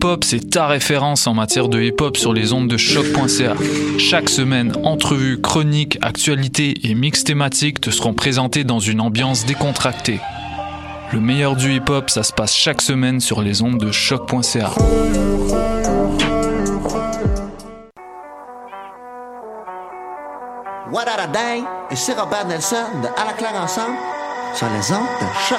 Pool Hip Hop, c'est ta référence en matière de hip hop sur les ondes de choc.ca. Chaque semaine, entrevues, chroniques, actualités et mix thématiques te seront présentés dans une ambiance décontractée. Le meilleur du hip hop, ça se passe chaque semaine sur les ondes de choc.ca. What a Day et c'est Robert Nelson de À la claire ensemble sur les ondes de choc.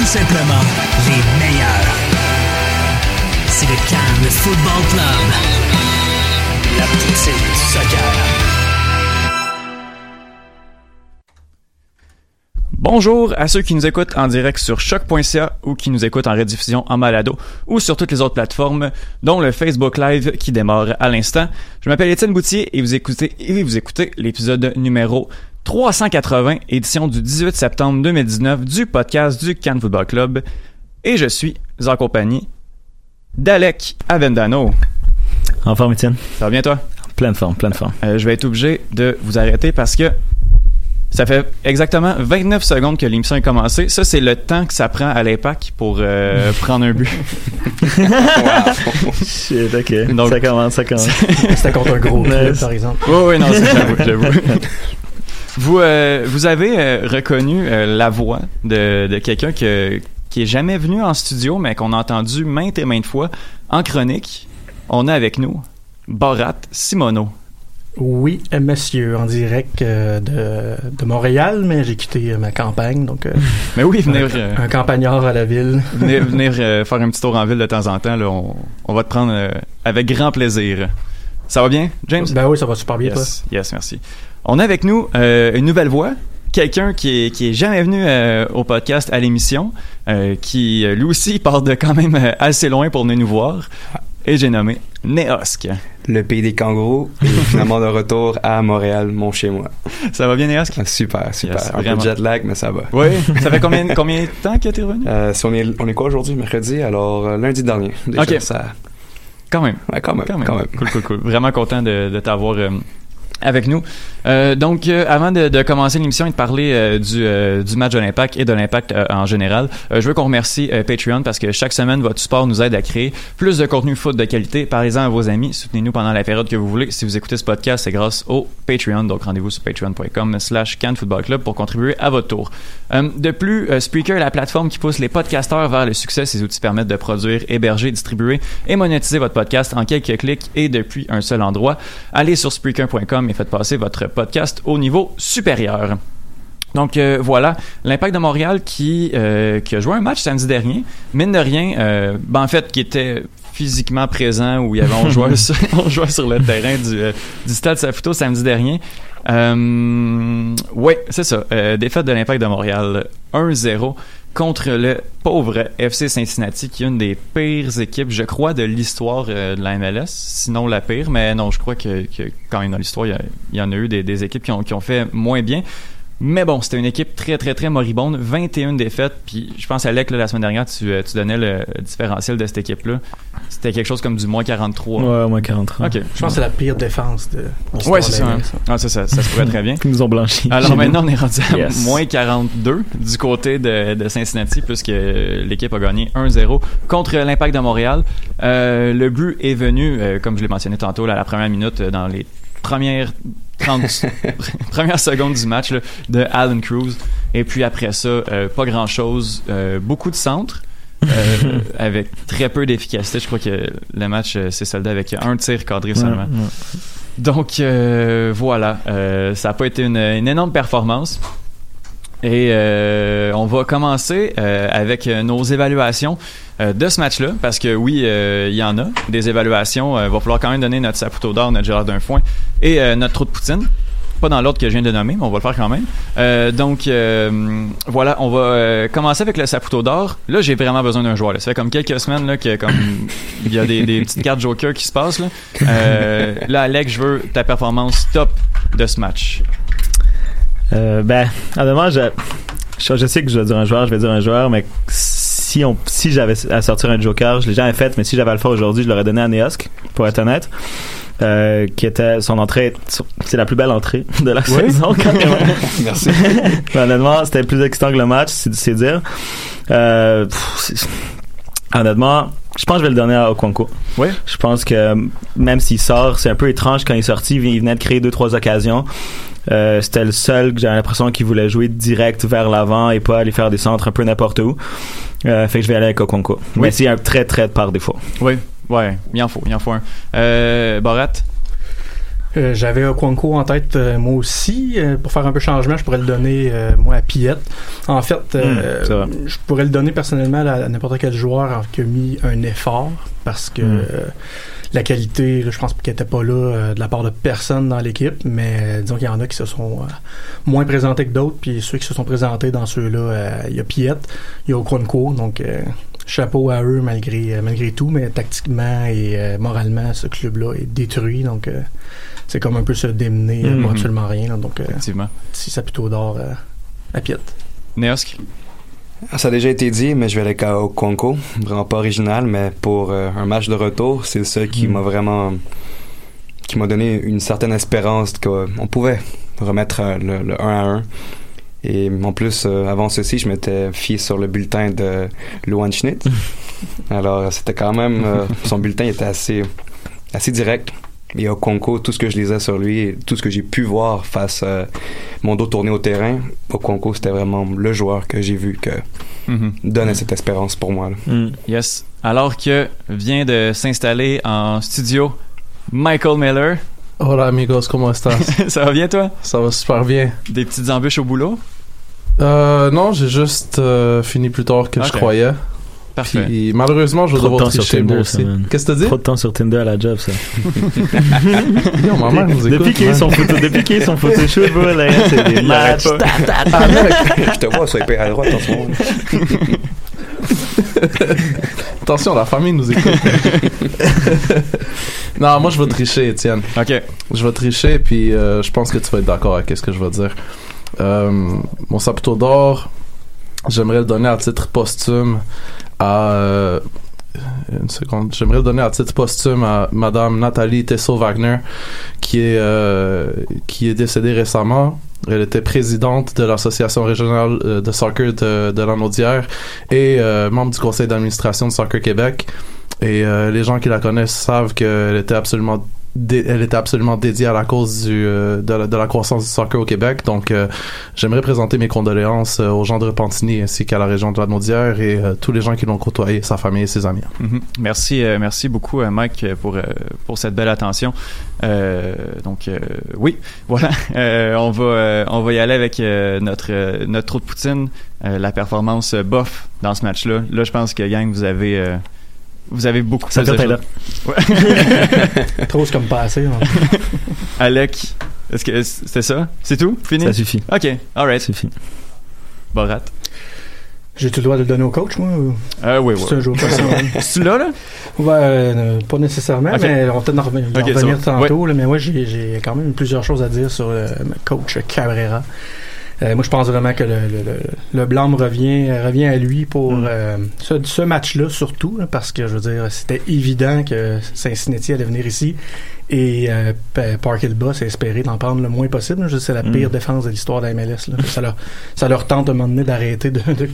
Tout simplement les meilleurs. C'est le Cannes Football Club. La poutine du soccer. Bonjour à ceux qui nous écoutent en direct sur choc.ca ou qui nous écoutent en rediffusion en malado ou sur toutes les autres plateformes, dont le Facebook Live qui démarre à l'instant. Je m'appelle Étienne Boutier et vous écoutez, et vous écoutez l'épisode numéro 380, édition du 18 septembre 2019 du podcast du Cannes Football Club. Et je suis en compagnie d'Alec Avendano. En forme, Étienne? Ça va bien toi? Pleine forme, pleine forme. Euh, je vais être obligé de vous arrêter parce que ça fait exactement 29 secondes que l'émission est commencée. Ça, c'est le temps que ça prend à l'impact pour euh, prendre un but. Shit, ok. Donc- ça commence, ça commence. C'était contre un gros club, par exemple. Oui, oui, non, c'est- j'avoue, j'avoue. Vous, euh, vous avez euh, reconnu euh, la voix de, de quelqu'un que, qui est jamais venu en studio, mais qu'on a entendu maintes et maintes fois en chronique. On a avec nous Borat Simono. Oui, monsieur, en direct euh, de, de Montréal, mais j'ai quitté euh, ma campagne, donc euh, Mais oui, venez, un, un campagnard à la ville. venez, euh, faire un petit tour en ville de temps en temps. Là, on, on va te prendre avec grand plaisir. Ça va bien, James? Ben oui, ça va super bien, Yes, yes, merci. On a avec nous euh, une nouvelle voix, quelqu'un qui est, qui est jamais venu euh, au podcast, à l'émission, euh, qui lui aussi part de quand même assez loin pour venir nous voir. Et j'ai nommé Neosk. le pays des kangourous et finalement de retour à Montréal, mon chez moi. Ça va bien, Neosk? Ah, super, super. Yes, un peu vraiment. de jet lag, mais ça va. Oui. Ça fait combien, combien de temps que t'es revenu? Si on est, on est quoi aujourd'hui, mercredi? Alors, lundi dernier. Déjà, Ok. ça, Quand même. ouais, quand même, Quand même. quand même. Cool, cool, cool. Vraiment content de, de t'avoir avec nous. Euh, donc, euh, avant de, commencer l'émission et de parler euh, du, match de l'Impact et de l'Impact en général, je veux qu'on remercie Patreon parce que chaque semaine, votre support nous aide à créer plus de contenu foot de qualité. Parlez-en à vos amis. Soutenez-nous pendant la période que vous voulez. Si vous écoutez ce podcast, c'est grâce au Patreon. Donc, rendez-vous sur patreon.com slash Cannes Football Club pour contribuer à votre tour. De plus, Spreaker est la plateforme qui pousse les podcasteurs vers le succès. Ces outils permettent de produire, héberger, distribuer et monétiser votre podcast en quelques clics et depuis un seul endroit. Allez sur Spreaker.com et faites passer votre podcast au niveau supérieur. Donc euh, voilà, l'Impact de Montréal qui, euh, qui a joué un match samedi dernier, mine de rien, euh, ben, en fait qui était physiquement présent où il y avait 11 joueurs sur, 11 joueurs sur le terrain du, du Stade Saputo samedi dernier. Ouais, c'est ça. Défaite de l'Impact de Montréal 1-0 contre le pauvre FC Cincinnati qui est une des pires équipes, je crois, de l'histoire euh, de la MLS. Sinon la pire, mais non, je crois que, que quand même dans l'histoire, il y en a eu des, équipes qui ont fait moins bien. Mais bon, c'était une équipe très, très, très moribonde. 21 défaites. Puis je pense, Alec, là, la semaine dernière, tu, euh, tu donnais le différentiel de cette équipe-là. C'était quelque chose comme du moins 43. Ouais, moins 43. OK. Je pense que c'est la pire défense de Ouais, c'est ça. la hein. Ah, ça, ça, ça se pourrait très bien. Ils nous ont blanchi. Alors maintenant, on est rendu à Yes. moins 42 du côté de, de Cincinnati, puisque l'équipe a gagné 1-0 contre l'Impact de Montréal. Euh, le but est venu, euh, comme je l'ai mentionné tantôt, là, à la première minute, dans les premières 30 premières secondes du match là, de Alan Cruz Et puis après ça, euh, pas grand-chose. Euh, beaucoup de centres. euh, avec très peu d'efficacité. Je crois que le match s'est soldé avec un tir cadré seulement. Ouais, ouais. Donc voilà, ça n'a pas été une, une énorme performance. Et euh, on va commencer euh, avec euh, nos évaluations euh, de ce match-là, parce que oui, euh, il y en a des évaluations. Il va falloir quand même donner notre Saputo d'or, notre Gérard d'un foin et euh, notre trou de poutine. Pas dans l'ordre que je viens de nommer, mais on va le faire quand même. Euh, donc euh, voilà, on va euh, commencer avec le Saputo d'or. Là, j'ai vraiment besoin d'un joueur. là. Ça fait comme quelques semaines là, que comme il y a des, des petites cartes Joker qui se passent. Là, Euh, là Alex, je veux ta performance top de ce match. Euh, ben, honnêtement, je, je, je sais que je vais dire un joueur, je vais dire un joueur, mais si on, si j'avais à sortir un Joker, je l'ai jamais fait, mais si j'avais à le faire aujourd'hui, je l'aurais donné à Neosk, pour être honnête. Euh, qui était son entrée, c'est la plus belle entrée de la saison quand même. Merci. Mais honnêtement, c'était plus excitant que le match, c'est dire. Euh, pff, honnêtement, je pense que je vais le donner à Okonko. Oui. Je pense que même s'il sort, c'est un peu étrange quand il est sorti. Il venait de créer deux trois occasions. Euh, c'était le seul que j'avais l'impression qu'il voulait jouer direct vers l'avant et pas aller faire des centres un peu n'importe où. Euh, fait que je vais aller avec Okonko. Mais c'est un très très par défaut. Oui, ouais, il en faut, il en faut un. Euh, Borat, Euh, J'avais Okwanko en tête euh, moi aussi. Euh, pour faire un peu changement, je pourrais le donner euh, moi à Piette. En fait, euh, Hmm, je pourrais le donner personnellement à, à n'importe quel joueur qui a mis un effort parce que Hmm. La qualité, là, je pense qu'elle n'était pas là euh, de la part de personne dans l'équipe, mais euh, disons qu'il y en a qui se sont euh, moins présentés que d'autres, puis ceux qui se sont présentés dans ceux-là, euh, il y a Piette, il y a Okwanko, donc euh, chapeau à eux malgré malgré tout, mais tactiquement et euh, moralement, ce club-là est détruit, donc euh, c'est comme un peu se démener Mhm. pour absolument rien. là. donc, euh, effectivement. si ça plutôt d'or euh, à Piet. Neosk, Ça a déjà été dit, mais je vais aller avec Okonko. Vraiment pas original, mais pour euh, un match de retour, c'est seul qui Mm. m'a vraiment. qui m'a donné une certaine espérance qu'on pouvait remettre euh, le, le 1 à 1. Et en plus, euh, avant ceci, je m'étais fié sur le bulletin de Luan Schnitt. Alors, c'était quand même. euh, son bulletin était assez, assez direct. Et Okonko, tout ce que je lisais sur lui, et tout ce que j'ai pu voir face à mon dos tourné au terrain, Okonko, c'était vraiment le joueur que j'ai vu que Mhm. donnait cette espérance pour moi. Hmm. yes. Alors que vient de s'installer en studio Michael Miller. Hola amigos, ¿cómo estás? Ça va bien toi? Ça va super bien. Des petites embûches au boulot? Euh, non, j'ai juste euh, fini plus tard que je croyais. Parfait. Puis malheureusement, je vais Trop de devoir temps sur tricher moi aussi. Qu'est-ce que t'as dit? Trop de temps sur Tinder à la job, ça. Yo, ma mère nous écoute. depuis qu'il man. son photo, depuis qu'il a son photoshoot, bro, là, c'est des matchs. ta, ta. je te vois swiper à droite en ce moment. Attention, la famille nous écoute. non, moi je vais tricher, Étienne. Ok. Je vais tricher, puis euh, je pense que tu vas être d'accord avec ce que je vais dire. Euh, mon saputo d'or, j'aimerais le donner à titre posthume à. euh, une seconde. J'aimerais donner à titre posthume à Madame Nathalie Tessot-Wagner, qui est euh, qui est décédée récemment. Elle était présidente de l'association régionale euh, de soccer de, de et membre du conseil d'administration de Soccer Québec. Et les gens qui la connaissent savent qu'elle était absolument elle était absolument dédiée à la cause euh, de, la, croissance du soccer au Québec. Donc, euh, j'aimerais présenter mes condoléances euh, aux gens de Repentigny ainsi qu'à la région de la Naudière et tous les gens qui l'ont côtoyé, sa famille et ses amis. Mhm. Merci, merci beaucoup, Mike, pour, pour cette belle attention. Donc, oui, voilà. On, va, on va y aller avec notre, notre trou de poutine, la performance bof dans ce match-là. Là, je pense que, gang, vous avez, vous avez beaucoup Ça plus de là. choses. Trop, c'est comme passé. hein. Alec, est-ce que c'était ça? C'est tout? Fini? Ça suffit. OK, alright. Ça suffit. Borat. J'ai-tu le droit de le donner au coach, moi? Euh, oui, C'est un oui. jour personnel. C'est là, là? Ouais, euh, pas nécésairement, Ok. mais on va peut-être en revenir, en tantôt. là, mais moi, j'ai j'ai quand même plusieurs choses à dire sur le coach Cabrera. Euh, moi, je pense vraiment que le, le, le, le blâme revient, revient à lui pour Mm. euh, ce, ce match-là, surtout, là, parce que, je veux dire, c'était évident que Cincinnati allait venir ici et euh, Park Boss a espéré d'en prendre le moins possible. C'est la Mm. pire défense de l'histoire de la MLS. là. Ça, leur, ça leur tente à un moment donné d'arrêter de, de-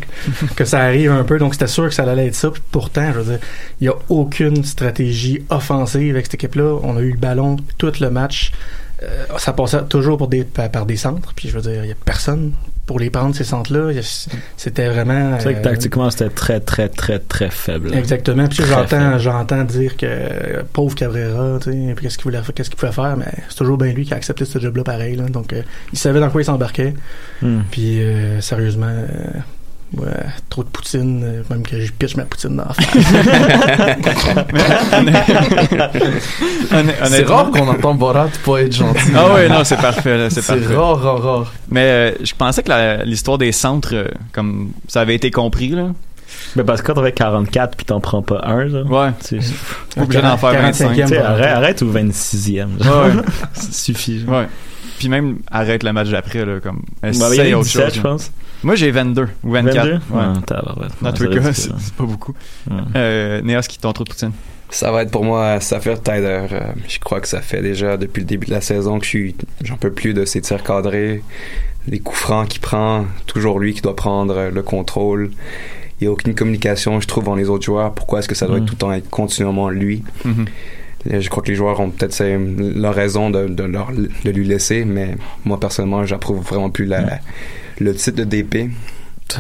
que ça arrive un peu. Donc, c'était sûr que ça allait être ça. Puis pourtant, je veux dire, il n'y a aucune stratégie offensive avec cette équipe-là. On a eu le ballon tout le match. Euh, ça passait toujours pour des, par, par des centres. Puis je veux dire, il n'y a personne pour les prendre ces centres-là, c'était vraiment. C'est vrai que euh, tactiquement, c'était très, très, très, très faible. Exactement. Puis j'entends, j'entends dire que euh, pauvre Cabrera, tu sais, qu'est-ce qu'il voulait, faire- qu'est-ce qu'il pouvait faire, mais c'est toujours bien lui qui a accepté ce job-là pareil. Là. Donc, euh, il savait dans quoi il s'embarquait. Hmm. Puis euh, sérieusement, euh, ouais, trop de poutine, euh, même que je pitch ma poutine dans la face. C'est rare qu'on entend Borat pas être gentil. Ah oui, non, c'est parfait, là, c'est rare, rare, rare. Mais euh, je pensais que la- l'histoire des centres, euh, comme ça avait été compris, là. Mais parce que quand t'avais 44 puis t'en prends pas un, là. Ouais. Tu Obligé d'en faire 25. tu sais, bon. arrête, arrête au 26e. Ouais. Ça suffit. genre. Ouais. Puis même, arrête le match d'après, là, comme. A Essaye autre 17, chose. je là. pense. Moi, j'ai 22 ou 24. 22? Ouais. Dans tous les c'est cas, c'est pas beaucoup. Ouais. Euh, Néos, qui ton trop de poutine? Ça va être pour moi Saphir Tyler. Euh, je crois que ça fait déjà depuis le début de la saison que je suis, j'en peux plus de ses tirs cadrés, les coups francs qu'il prend, toujours lui qui doit prendre euh, le contrôle. Il n'y a aucune communication, je trouve, entre les autres joueurs. Pourquoi est-ce que ça doit Mm. être tout le temps être continuellement lui? Mhm. Euh, Je crois que les joueurs ont peut-être leur raison de, de, leur- de lui laisser, mais moi personnellement, j'approuve vraiment plus la, le titre de DP.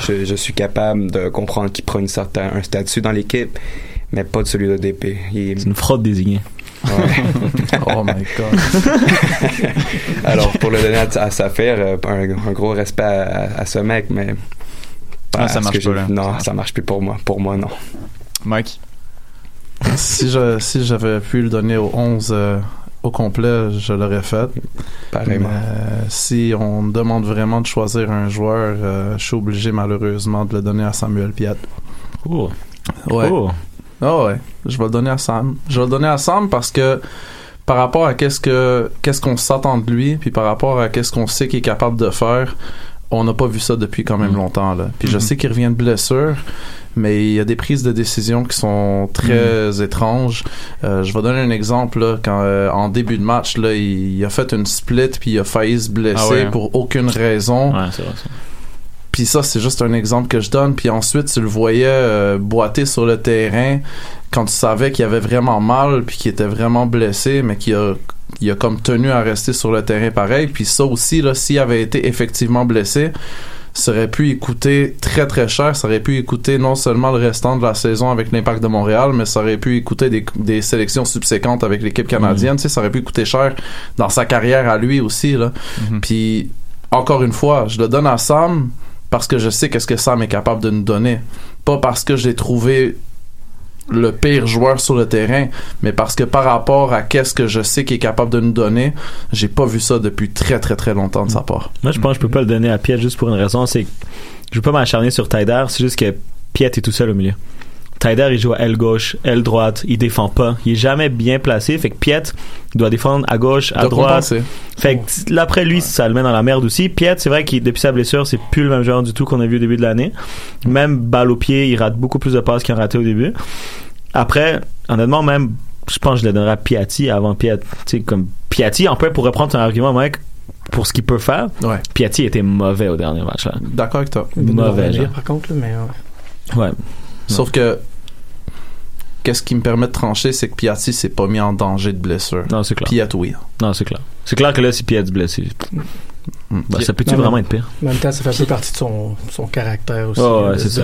Je, je suis capable de comprendre qu'il prend une certain, un statut dans l'équipe, mais pas de celui de DP. Il C'est une fraude désignée. ouais. Oh my god. Alors, pour le donner à, à Saphir, euh, un, un gros respect à, à ce mec, mais. Ah, ça marche pas, là. Non, ça marche plus pour moi. Pour moi, non. Mike? si je- si j'avais pu le donner au 11 euh, au complet, je l'aurais fait. Pareillement. Mais, euh, si on me demande vraiment de choisir un joueur, euh, je suis obligé malheureusement de le donner à Samuel Piat. Oh. Ouais. Oh. Ah ouais, je vais le donner à Sam. Je vais le donner à Sam parce que par rapport à qu'est-ce que qu'est-ce qu'on s'attend de lui, puis par rapport à qu'est-ce qu'on sait qu'il est capable de faire, on n'a pas vu ça depuis quand même Mm. longtemps là. Puis je Mhm. sais qu'il revient de blessure, mais il y a des prises de décision qui sont très étranges. Euh, je vais donner un exemple là, quand euh, en début de match là, il, il a fait une split puis il a failli se blesser Ah ouais, pour aucune raison. Ouais, c'est vrai ça. Puis ça, c'est juste un exemple que je donne. Puis ensuite, tu le voyais euh, boiter sur le terrain quand tu savais qu'il avait vraiment mal, puis qu'il était vraiment blessé, mais qu'il a, il a comme tenu à rester sur le terrain pareil. Puis ça aussi, là, s'il avait été effectivement blessé, ça aurait pu coûter très très cher. Ça aurait pu coûter non seulement le restant de la saison avec l'Impact de Montréal, mais ça aurait pu coûter des, des sélections subséquentes avec l'équipe canadienne. Tu sais, ça aurait pu coûter cher dans sa carrière à lui aussi. Là. Mhm. Puis encore une fois, je le donne à Sam parce que je sais qu'est-ce que Sam est capable de nous donner. Pas parce que je l'ai trouvé le pire joueur sur le terrain, mais parce que par rapport à qu'est-ce que je sais qu'il est capable de nous donner, j'ai pas vu ça depuis très très très longtemps de sa part. Moi, je pense que je peux pas le donner à Piet juste pour une raison, c'est que je veux pas m'acharner sur Tyder, c'est juste que Piet est tout seul au milieu. Tyder, il joue à aile gauche, aile droite, il défend pas. Il est jamais bien placé, fait que Piet doit défendre à gauche, à droite. compenser. Fait que là, après lui, ça le met dans la merde aussi. Piet, c'est vrai qu'il depuis sa blessure, c'est plus le même joueur du tout qu'on a vu au début de l'année. Même balle au pied, il rate beaucoup plus de passes qu'il en raté au début. Après, honnêtement, même, je pense que je le donnerais à Piatti avant Piet. Tu sais, comme Piatti, en fait, pour reprendre ton argument, mec, pour ce qu'il peut faire, Ouais, Piatti était mauvais au dernier match. Là. d'accord avec toi. Mauvais, genre. par contre, mais ouais. Ouais. Sauf que qu'est-ce qui me permet de trancher, c'est que Piatti s'est pas mis en danger de blessure. Non, c'est clair. Piat, oui. Non, c'est clair. C'est clair que là, si est blessé, Mm. bah, ça peut-tu vraiment être pire? En même temps, ça fait un peu partie de son, son caractère aussi. Oh, ouais, c'est ça.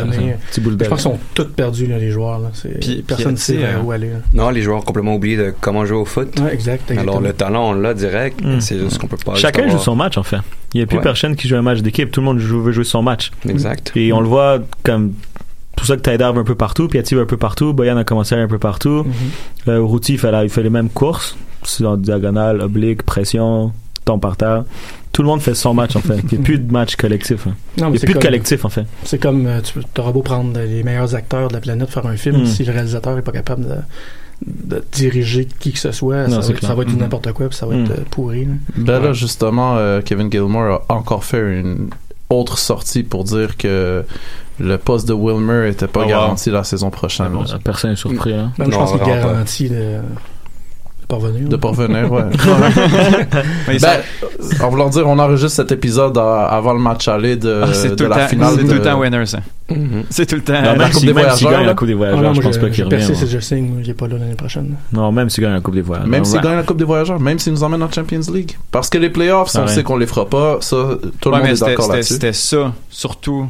Petit boule Je pense qu'ils sont tous perdus, là, les joueurs. Là. Puis- personne ne sait vers euh, où aller. là. Non, les joueurs ont complètement oublié de comment jouer au foot. Ouais, exact. Alors, le talent, on l'a direct. Mm. C'est juste qu'on peut pas. Chacun joue son match, en fait. Il n'y a plus Ouais. personne qui joue un match d'équipe. Tout le monde joue- veut jouer son match. Exact. Et on le voit comme pour ça que Tyder va un peu partout, Piatti va un peu partout, Boyan a commencé à aller un peu partout. Mhm. Euh, Routy il fait, la- il fait les mêmes courses, c'est en diagonale, oblique, pression, tombe par terre. Tout le monde fait son match en fait. Il n'y a plus de match collectif. hein. Non, Il n'y a plus de comme- collectif en fait. C'est comme euh, tu auras beau prendre les meilleurs acteurs de la planète faire un film, Mm. si le réalisateur est pas capable de, de diriger qui que ce soit, Non, ça, va, clair. ça va être Mhm. n'importe quoi, puis ça va Mm. être euh, pourri. là. Ben là, justement, euh, Kevin Gilmore a encore fait une autre sortie pour dire que le poste de Wilmer était pas Oh, wow. garanti la saison prochaine. Personne n'est surpris. Hein. Même je Non, pense qu'il vraiment pas. garantit de, de parvenir. De pas revenir, ouais. Mais ben, en voulant dire, on enregistre cet épisode à- avant le match aller de, Ah, c'est de tout le la temps, finale. c'est tout le temps winner, ça. C'est tout le temps. Non, la même Coupe si, des même s'il voyageurs, gagne la. Coupe des Ah voyageurs, non, je moi, pense pas qu'il revient. percé si je signe, il est pas là l'année prochaine. Non, même s'il gagne la Coupe des voyageurs. Même s'il Ouais. gagne la Coupe des voyageurs, même s'il nous emmène en Champions League. Parce que les playoffs, Ah on ouais. sait qu'on les fera pas, ça, tout le monde est d'accord c'était là-dessus. c'était ça, surtout,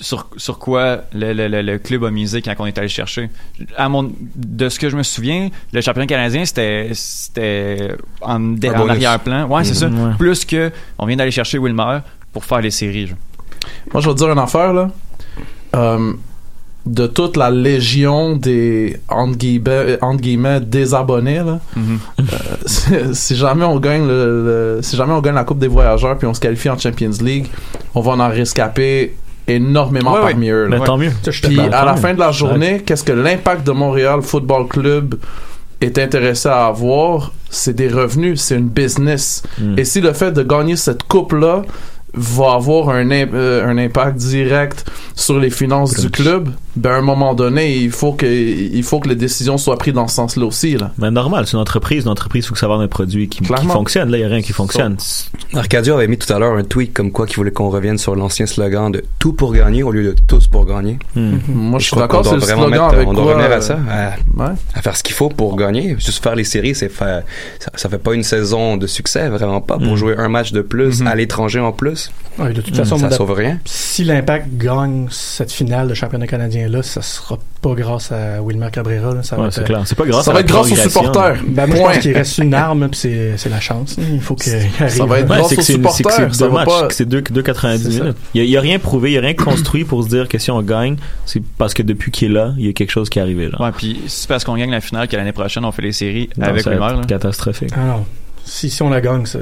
sur, sur quoi le, le, le, le club a misé quand on est allé chercher. À mon, de ce que je me souviens, le championnat canadien, c'était c'était en, en arrière-plan. Ouais, c'est ça. Mhm, ouais. Plus que on vient d'aller chercher Wilmer pour faire les séries. genre. Moi, je vais te dire une affaire, là. Euh, de toute la légion des, entre guillemets, entre guillemets, désabonnés, là. si, si jamais on gagne le, le- si jamais on gagne la Coupe des Voyageurs puis on se qualifie en Champions League, on va en rescaper énormément Ouais, ouais. parmi eux, là. Mais Ouais. tant mieux. Puis à la Ouais. fin de la journée, qu'est-ce que l'impact de Montréal Football Club est intéressé à avoir, c'est des revenus, c'est une business. Mm. Et si le fait de gagner cette coupe-là va avoir un, euh, un impact direct sur les finances du club, ben à un moment donné, il faut que il faut que les décisions soient prises dans ce sens-là aussi. Là. Mais normal, c'est une entreprise. Une entreprise, il faut que ça avoir un produit qui, fonctionne. Là, il n'y a rien qui fonctionne. Arcadio avait mis tout à l'heure un tweet comme quoi qu'il voulait qu'on revienne sur l'ancien slogan de tout pour gagner au lieu de tous pour gagner. Hmm. Moi, je Je suis d'accord, doit le vraiment slogan mettre, avec on doit quoi, revenir euh, à ça, à, ouais. à faire ce qu'il faut pour gagner. Juste faire les séries, c'est faire, ça, ça fait pas une saison de succès, vraiment pas. Pour Mm. jouer un match de plus Mhm. à l'étranger en plus, Ouais, de toute façon, ça moi, sauve rien. si l'Impact gagne cette finale de championnat canadien-là, ça sera pas grâce à Wilmer Cabrera. là. Ça va Ouais, être, clair. C'est pas grâce Ça à va être grâce aux supporters. Ben, moi, je pense qu'il reste une arme, puis c'est c'est la chance. là. Il faut qu'il arrive. Ça va être Ouais, grâce aux supporters, c'est ça deux va matchs, pas- c'est deux, deux 90 C'est ça. minutes. Il y, a, a rien prouvé, il y a rien construit pour se dire que si on gagne, c'est parce que depuis qu'il est là, il y a quelque chose qui est arrivé. Genre. Ouais, puis c'est parce qu'on gagne la finale que l'année prochaine on fait les séries Non, avec ça va Wilmer. catastrophique. Ah non. Si, si on la gagne, c'est-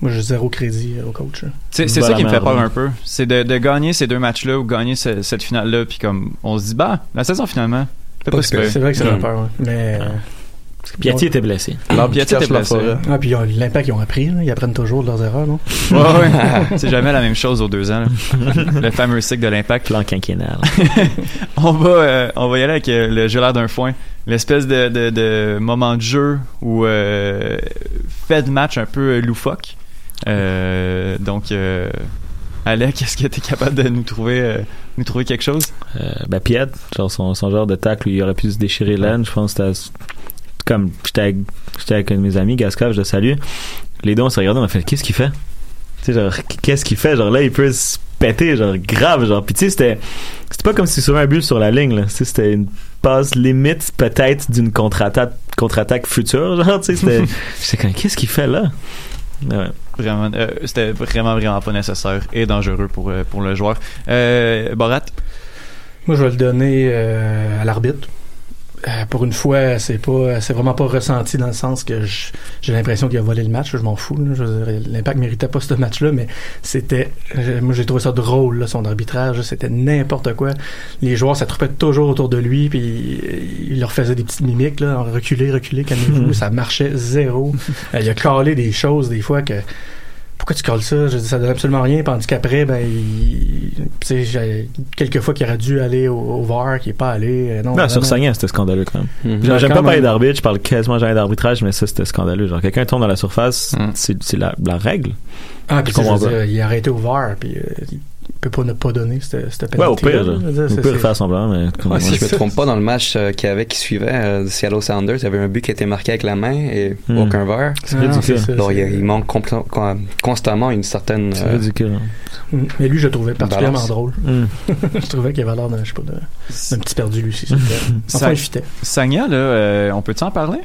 moi j'ai zéro crédit au coach. C'est c'est Bah, ça qui me fait peur un peu. C'est de, de gagner ces deux matchs-là ou gagner ce- cette finale-là, puis comme on se dit, bah, la saison finalement, c'est pas vrai que ça fait peur. ouais. Mais. Piatti était blessé. Cache t'es la blessé. Ah, puis l'impact, ils ont appris. là. Ils apprennent toujours de leurs erreurs, non? Ouais, ouais. c'est jamais la même chose aux deux ans. là. le fameux cycle de l'impact. Plan quinquennal. On va, euh, on va y aller avec euh, le jeu l'air d'un foin. L'espèce de, de, de moment de jeu ou euh, fait de match un peu euh, loufoque. Euh, donc, euh, Alec, est-ce que tu es capable de nous trouver, euh, nous trouver quelque chose? Euh, ben Piet, genre son, son genre de tacle il aurait pu se déchirer l'aine, je pense que c'était comme j'étais avec, un de mes amis, Gascave, je le salue. Les deux on s'est regardé, on a fait qu'est-ce qu'il fait? Tu sais, genre, qu'est-ce qu'il fait? Genre là, il peut se péter, genre grave, genre. Puis tu sais, c'était, c'était pas comme si sur un but sur la ligne, là. Tu sais, c'était une passe limite peut-être d'une contre-attaque, contre-attaque future, genre, tu sais, c'était, j'étais comme, qu'est-ce qu'il fait là? Ouais. Vraiment, euh, c'était vraiment, vraiment pas nécessaire et dangereux pour, euh, pour le joueur. Euh, Borat? Moi, je vais le donner euh, à l'arbitre. Euh, pour une fois, c'est pas, c'est vraiment pas ressenti dans le sens que j'ai l'impression qu'il a volé le match. Je m'en fous. là. Je veux dire, L'impact méritait pas ce match-là, mais c'était, je- moi j'ai trouvé ça drôle, là, son arbitrage. C'était n'importe quoi. Les joueurs s'attrouppaient toujours autour de lui, puis il, il leur faisait des petites mimiques, là, reculez, reculez, calmez-vous. ça marchait zéro. Euh, il a calé des choses des fois que pourquoi tu colles ça? Je dis, ça donne absolument rien, tandis qu'après, ben, il, tu sais, j'ai quelques fois qu'il aurait dû aller au, au VAR, qui est pas allé. euh, Non, Non, sur. Sagnan, c'était scandaleux quand même. Mhm. J'aime Ouais, j'aime pas parler d'arbitre, je parle quasiment jamais d'arbitrage, mais ça, c'était scandaleux. Genre, quelqu'un tombe dans la surface, Mm. c'est la, la règle. Ah, puis je veux dire, il a arrêté au VAR, puis euh, peut pas ne pas donner cette, cette Ouais, au pénalité. pire, genre. Dire, Au pire, faire semblant, mais. Ouais, si je me trompe pas, dans le match euh, qu'il y avait, qui suivait, euh, de Seattle Sounders, il y avait un but qui a été marqué avec la main et Hmm. aucun verre. C'est Ah, ridicule. il, manque constamment une certaine. C'est euh, ridicule. hein. Mm. Mais lui, je le trouvais particulièrement Balance. drôle. Mm. je trouvais qu'il avait l'air d'un, je sais pas, d'un d'un petit perdu, lui aussi. c'était- Ça- Enfin, il fitait. Sagna, là, euh, on peut-tu en parler?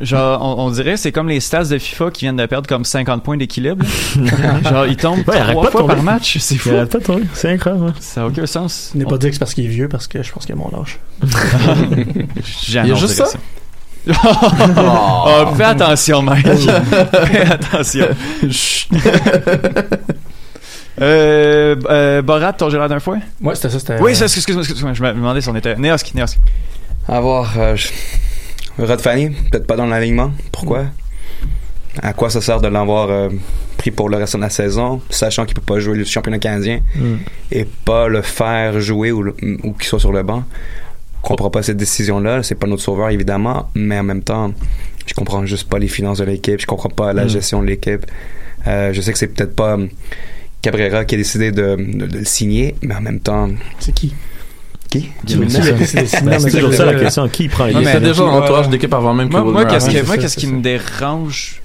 Genre, on, on dirait c'est comme les stats de FIFA qui viennent de perdre comme 50 points d'équilibre. Genre, ils tombent Ouais, trois pas de fois par match. C'est fou. Arrête pas de tomber. C'est incroyable. hein. Ça n'a aucun sens. N'est pas dit que c'est parce qu'il est vieux, parce que je pense qu'il a mon âge. Jamais Il y a on juste dirait ça? oh, fais attention, Mike. fais attention. Chut. euh, euh, Borat, ton gérard d'un foin? Ouais, c'était ça, c'était. Oui, ça, excuse-moi, excuse-moi, je me demandais si on était. Neosk, Neosk. Avoir euh, je- Rod Fanny, peut-être pas dans l'alignement. Pourquoi? À quoi ça sert de l'avoir euh, pris pour le reste de la saison, sachant qu'il peut pas jouer le championnat canadien Mm. et pas le faire jouer ou, ou qu'il soit sur le banc? Je comprends pas cette décision-là. C'est pas notre sauveur, évidemment, mais en même temps, je comprends juste pas les finances de l'équipe. Je comprends pas la Mm. gestion de l'équipe. Euh, je sais que c'est peut-être pas Cabrera qui a décidé de, de- de le signer, mais en même temps, C'est qui? Qui? Mais C'est toujours c'est- ça la question. Qui prend les Il mais- était déjà l'entourage d'équipe avant même que Moi, qu'est-ce c'est qui c'est me dérange?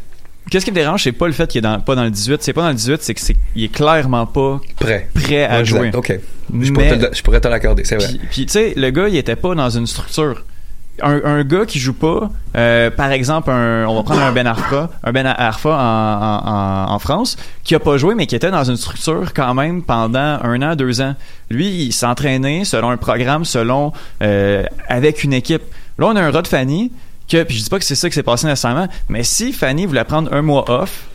Qu'est-ce qui me dérange, c'est pas le fait qu'il est dans, pas dans le 18. C'est pas dans le 18, c'est que c'est, il est clairement pas Prêt. prêt à Exact. jouer. OK. Je Mais- pourrais te le- je pourrais te l'accorder, c'est vrai. Puis, puis, tu sais, le gars, il était pas dans une structure. Un, un gars qui joue pas, euh, par exemple, un, on va prendre un Ben Arfa, un Ben Arfa en, en, en- en France, qui a pas joué, mais qui était dans une structure quand même pendant un an, deux ans. Lui, il s'entraînait selon un programme, selon euh, avec une équipe. Là, on a un Rod Fanny que, puis je dis pas que c'est ça qui s'est passé nécessairement, mais si Fanny voulait prendre un mois off,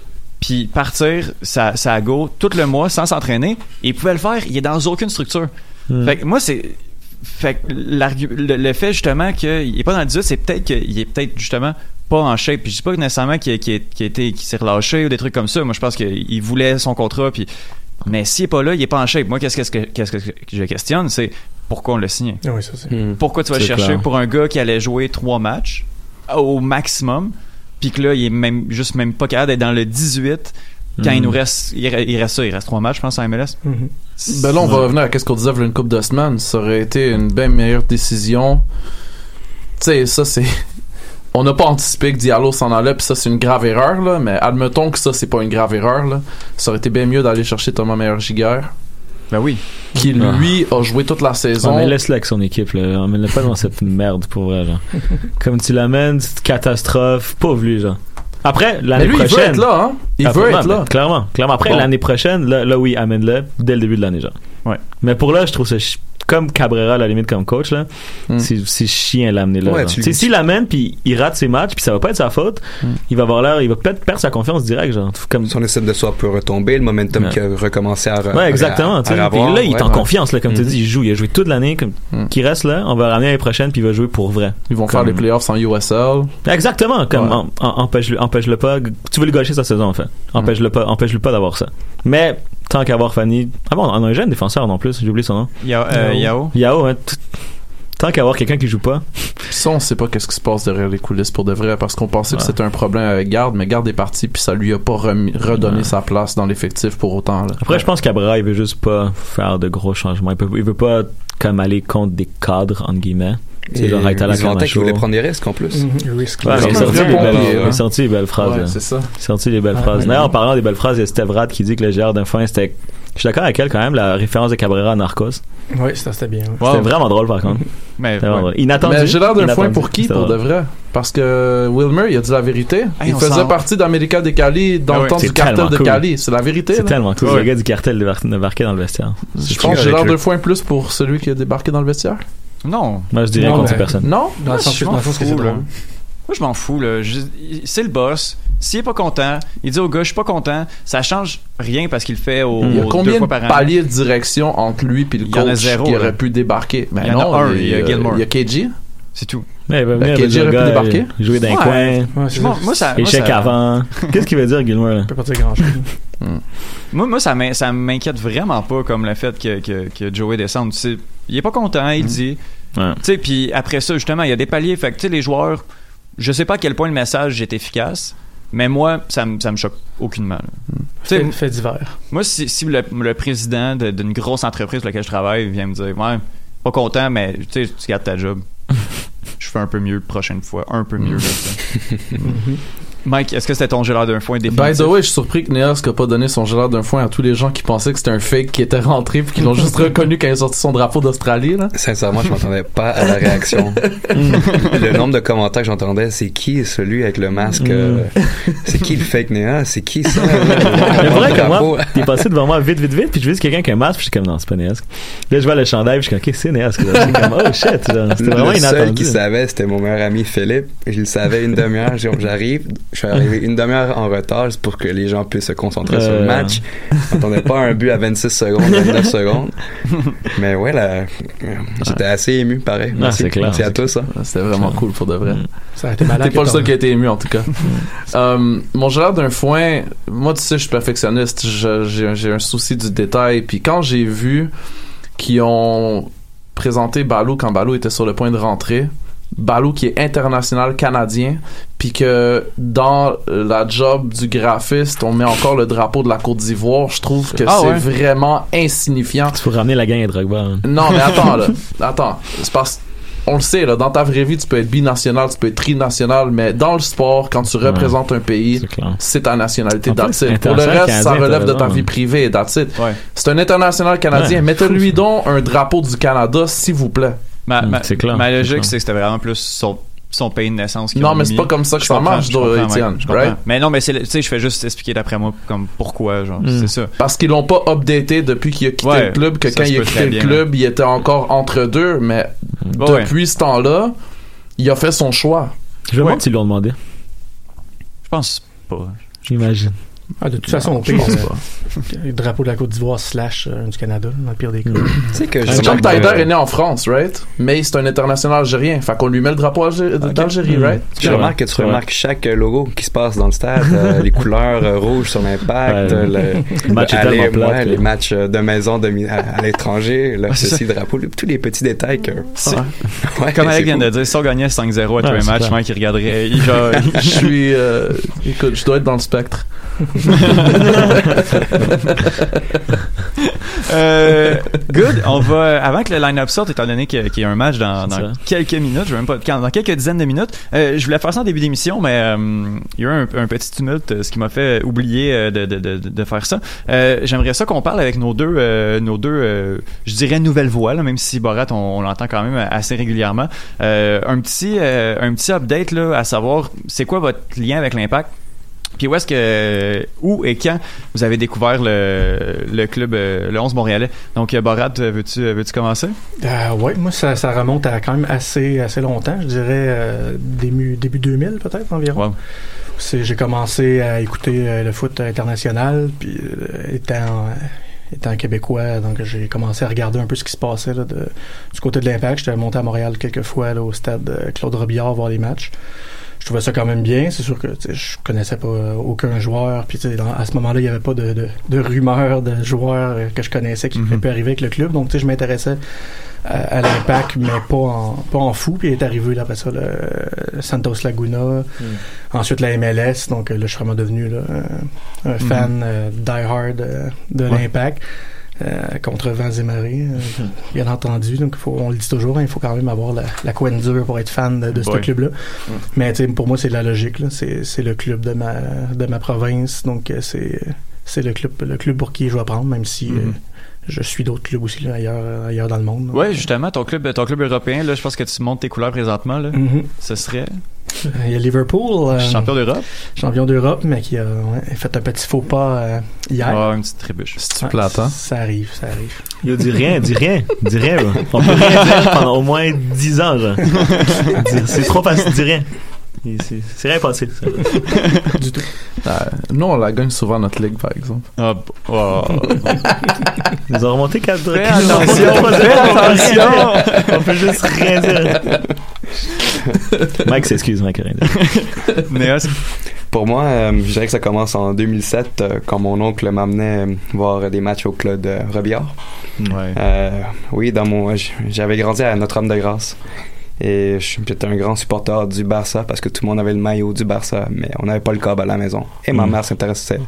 puis partir sa, sa go tout le mois sans s'entraîner, il pouvait le faire. Il est dans aucune structure. Hmm. Fait que moi, c'est. Fait que le, le fait justement qu'il est pas dans le 18, c'est peut-être qu'il est peut-être justement pas en shape. Puis je dis pas nécessairement qu'il qu'il était- qu'il s'est relâché ou des trucs comme ça. Moi, je pense qu'il voulait son contrat. Puis, mais s'il est pas là, il est pas en shape. Moi, qu'est-ce que, qu'est-ce que je questionne, c'est pourquoi on l'a signé. Oui, ça, c'est. Hmm. Pourquoi tu vas le chercher clair. pour un gars qui allait jouer trois matchs au maximum, puis que là, il est même juste même pas capable d'être dans le 18 quand il Mhm. nous reste, il reste, il reste ça, il reste trois matchs, je pense, en MLS. Mhm. Ben là, on va revenir à ce qu'on disait il une couple de semaines. Ça aurait été une bien meilleure décision. Tu sais, ça, c'est. On n'a pas anticipé que Diallo s'en allait, puis ça, c'est une grave erreur, là. Mais admettons que ça, c'est pas une grave erreur, là. Ça aurait été bien mieux d'aller chercher Thomas Meyer-Giguère, Ben oui. qui, Ah. lui, a joué toute la Ouais, saison. mais laisse-le avec son équipe, là. Emmène-le pas dans cette merde, pour vrai, genre. Comme tu l'amènes, c'est une catastrophe. Pauvre lui, genre. Après, l'année lui, il veut prochaine. être là, hein. Il veut être là. Clairement. Clairement. Après, Bon. l'année prochaine, là, là, oui, amène-le dès le début de l'année, genre. Ouais. Mais pour là, je trouve ça comme Cabrera, à la limite, comme coach, là. Hmm. C'est, c'est chiant l'amener là. Ouais, tu- Tu sais, s'il l'amène, puis il rate ses matchs, puis ça va pas être sa faute, Hmm. il va avoir l'air, il va peut-être perdre sa confiance direct, genre. Comme, Son estime de soi peut retomber, le momentum Ouais. qui a recommencé à, re- Ouais, exactement. à, à avoir. là, il est Ouais, en ouais. confiance, là, comme tu Mhm. dis, il joue, il a joué toute l'année, comme, Mhm. qui reste là, on va le ramener l'année prochaine, puis il va jouer pour vrai. Ils vont faire les playoffs en USL. Exactement, comme Ouais. en- en- empêche-le, empêche-le pas. Tu veux lui gâcher sa saison, en fait. Empêche-le pas, empêche-le pas d'avoir ça. Mais tant qu'avoir Fanny, ah bon, on a un jeune défenseur non plus, j'ai oublié son nom. Yao. Euh, Yao. Yao, hein, t- tant qu'avoir quelqu'un qui joue pas. Ça, on sait pas qu'est-ce qui se passe derrière les coulisses pour de vrai, parce qu'on pensait que c'était un problème avec Garde, mais Garde est parti, puis ça lui a pas remis- redonné Ouais. sa place dans l'effectif pour autant. Là. Après, je pense qu'Abra, il veut juste pas faire de gros changements. Il, peut, il veut pas comme aller contre des cadres, entre guillemets. C'est Et genre être à la ils ont qui Camacho. voulait prendre des risques en plus. Mhm. Le risque. Ouais, sorti des belles- sorti des phrases. Ouais, c'est ça. Sorti des belles phrases. ouais. D'ailleurs, en parlant des belles phrases, il y a Steve Rad qui dit que le gérard d'un foin, c'était. Je suis d'accord avec elle quand même, la référence de Cabrera à Narcos. Oui, ça, c'était bien. ouais. Wow. C'était vraiment drôle par contre. Mais, ouais. drôle. Inattendu. Mais l'air d'un Inattendu. foin pour qui, pour de vrai? Parce que Wilmer, il a dit la vérité. Hey, il faisait partie d'America de Cali dans Ah le temps c'est du cartel de cool. Cali. C'est la vérité. C'est tellement cool. Ouais. Le gars du cartel débar- débarqué dans le vestiaire. Je pense que j'ai l'air d'un foin plus pour celui qui a débarqué dans le vestiaire. Non. Moi, je dirais Non, contre mais- ces personnes. Non? Dans le sens que, c'est drôle. Moi, je m'en fous, C'est le boss. S'il est pas content, il dit au gars, je suis pas content. Ça change rien parce qu'il fait au, Il y a deux combien fois de par an. paliers de direction entre lui et le coach zéro, qui là. aurait pu débarquer? Ben Il y en a non, un, il y a Gilmore. Il y a KG. C'est tout. Mais il va venir, Ben, le KJ aurait pu gars, débarquer. il Jouer Ouais. Ouais, c'est Moi, ça. Échec ça- avant. Qu'est-ce qu'il veut dire, Gilmore, là? Peut pas dire grand chose. Moi, moi ça m'in- ça m'inquiète vraiment pas comme le fait que, que, que Joey descende. Tu sais, il est pas content, il dit. Ouais. Tu sais, puis après ça, justement, il y a des paliers. Fait que, tu sais, les joueurs, je sais pas à quel point le message est efficace, mais moi, ça, me- ça me choque aucunement. sais, Fait, fait divers. moi, si, si le, le président de- d'une grosse entreprise pour laquelle je travaille vient me dire, ouais, pas content, mais tu sais, tu gardes ta job. je fais un peu mieux la prochaine fois. Un peu mieux, là, tu sais. Mike, est-ce que c'était ton gelard d'un foin définitif? By the way, je suis surpris que Neos n'a pas donné son gelard d'un foin à tous les gens qui pensaient que c'était un fake qui était rentré puis qui l'ont juste reconnu quand il a sorti son drapeau d'Australie. Là. Sincèrement, je m'attendais pas à la réaction. le nombre de commentaires que j'entendais, c'est qui celui avec le masque? euh, c'est qui le fake Néa? C'est qui ça? Mais vrai que moi, t'es passé devant moi vite, vite, vite, puis je vis quelqu'un qui a un masque, puis je suis comme, non, c'est pas Néasque. Là, je vois le chandail, puis je suis comme, ok, c'est comme, oh shit, c'était vraiment le seul inattendu. qui savait, c'était mon meilleur ami Philippe. Je le savais une demi-heure. J'arrive, je suis arrivé une demi-heure en retard pour que les gens puissent se concentrer sur le Euh. match. Je m'attendais pas un but à 26 secondes, 29 secondes. Mais ouais, là, j'étais assez ému, pareil. Merci, c'est clair. Merci à tous. hein. C'était vraiment cool pour de vrai. Ça a été malade. T'es pas le seul qui a été ému en tout cas. Euh, mon gelard d'un foin, moi tu sais, je suis perfectionniste, Je- j'ai un- j'ai un souci du détail. Puis quand j'ai vu qu'ils ont présenté Balou quand Balou était sur le point de rentrer, Balou qui est international canadien, puis que dans la job du graphiste, on met encore le drapeau de la Côte d'Ivoire, je trouve que Ah c'est ouais? vraiment insignifiant. Il faut ramener la gang à Drogba. hein. Non, mais attends, là. Attends. C'est parce on le sait, là, dans ta vraie vie, tu peux être binational, tu peux être trinational, mais dans le sport, quand tu représentes un pays, C'est ta nationalité, that's it. Pour le reste, ça relève de ta vie privée, that's it. Ouais. C'est un international canadien. Ouais. Mettez-lui donc un drapeau du Canada, s'il vous plaît. Ma, Mm, ma- c'est clair, ma c'est logique, c'est que c'était vraiment plus son, son pays de naissance. Non, mais c'est pas comme ça que Je ça marche, je comprends, ouais, Étienne, je comprends. right? Mais non, mais tu sais, je fais juste expliquer d'après moi comme pourquoi, genre, Mm. c'est ça. Parce qu'ils l'ont pas updaté depuis qu'il a quitté Ouais, le club, que ça quand il a quitté le bien. club, il était encore entre deux, mais ouais. depuis ce temps-là, il a fait son choix. Je me demande s'ils l'ont demandé. Je pense pas. J'imagine. Ah, de toute façon, pire, pense euh, le drapeau de la Côte d'Ivoire slash euh, du Canada, dans le pire des cas. Tu sais que euh, est né en France, right? Mais c'est un international algérien. Fait qu'on lui met le drapeau algé- d'Algérie, Mm. right? Je remarque que tu remarques chaque logo qui se passe dans le stade, euh, les couleurs euh, rouges sur l'impact, Ouais. le, Le match est aller, tellement plate, ouais, là. les matchs de maison de, à, à l'étranger, ceci, drapeau, le- tous les petits détails que. Ouais, Comme Alec vient de dire, si on gagnait 5-0 à tous les c'est matchs. Mike, il regarderait. Je suis. écoute, je dois être dans le spectre. Euh, good. On va avant que le line-up sorte, étant donné qu'il y a- un match dans, quelques minutes, je vais même pas dans quelques dizaines de minutes. euh, je voulais faire ça en début d'émission, mais euh, il y a eu un, un petit tumulte, ce qui m'a fait oublier de, de, de, de faire ça. J'aimerais ça qu'on parle avec nos deux, nos deux, je dirais nouvelles voix, là, même si Borat on, on l'entend quand même assez régulièrement. Un petit, un petit update là, à savoir, c'est quoi votre lien avec l'impact? Puis où est-ce que où et quand vous avez découvert le, le club euh, le 11 montréalais? Donc euh, Borat, euh, veux-tu veux-tu commencer? Euh, ouais, moi, ça, ça remonte à quand même assez, assez longtemps. Je dirais euh, début, début 2000, peut-être, environ. Wow. J'ai commencé à écouter le foot international, puis étant, étant québécois, donc j'ai commencé à regarder un peu ce qui se passait là, de, du côté de l'Impact. J'étais monté à Montréal quelques fois là, au stade Claude Robillard voir les matchs. Je trouvais ça quand même bien. C'est sûr que je connaissais pas euh, aucun joueur. Puis dans- à ce moment-là, il y avait pas de, de, de rumeurs de joueurs euh, que je connaissais qui Mhm. pu arriver avec le club. Donc je m'intéressais à, à l'impact, mais pas en, pas en fou. Puis il est arrivé là, après ça le, le Santos Laguna, ensuite la MLS. Donc euh, là, je suis vraiment devenu là, un, un fan euh, die-hard euh, de Ouais. l'impact. Euh, contre vents et marées, euh, bien entendu. Donc, faut, on le dit toujours, hein, il faut quand même avoir la, la couenne dure pour être fan de, de ce club-là. Mais tu sais, pour moi, c'est la logique. C'est le club de ma, de ma province. Donc, euh, c'est le club, le club pour qui je vais prendre, même si Mhm. Je suis d'autres clubs aussi là, ailleurs, ailleurs dans le monde. Ouais, justement, ton club ton club européen là, je pense que tu montes tes couleurs présentement là. Mhm. Ce serait? Il y a Liverpool, euh, champion d'Europe. champion d'Europe, mais qui a ouais, fait un petit faux pas euh, hier. Ah, une petite trébuche. C'est-tu Ouais, plate, hein? Ça arrive, ça arrive. Yo, dis rien, dis rien, dis rien. On peut rien dire pendant au moins 10 ans, genre. C'est trop facile, dis rien. C'est rien passé. ça. du tout. Euh, nous, on la gagne souvent notre ligue, par exemple. Ah, b- oh. Ils ont remonté 4 Fais attention, fais attention. On peut juste rien dire. Mike s'excuse, Mike, rien dire. Néos, Pour moi, euh, je dirais que ça commence en 2007, euh, quand mon oncle m'amenait euh, voir des matchs au club de Robillard. ouais. Euh, oui, dans mon, j'avais grandi à Notre-Dame-de-Grâce. Et je- j'étais un grand supporter du Barça parce que tout le monde avait le maillot du Barça, mais on n'avait pas le câble à la maison. Et ma Mm. mère s'intéressait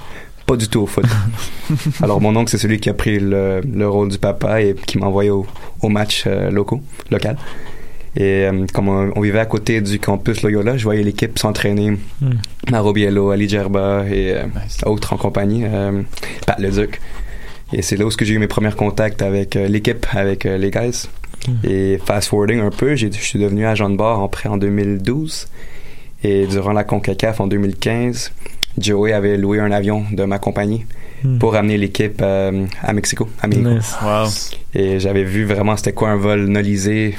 pas du tout au foot. Alors mon oncle, c'est celui qui a pris le, le rôle du papa et qui m'a envoyé au, au match euh, locaux, local. Et euh, comme on, on vivait à côté du campus Loyola, je voyais l'équipe s'entraîner Mm. à Robiello, à Ligerba et euh, Nice. autres en compagnie, Pat Leduc. Et c'est là où j'ai eu mes premiers contacts avec l'équipe, avec les guys. Et fast forwarding un peu, j'ai- je suis devenu agent de bar en prêt en 2012. Et durant la CONCACAF en 2015, Joey avait loué un avion de ma compagnie Mm. pour amener l'équipe euh, à Mexico, à Mexico. Nice. Wow. Et j'avais vu vraiment c'était quoi un vol nolisé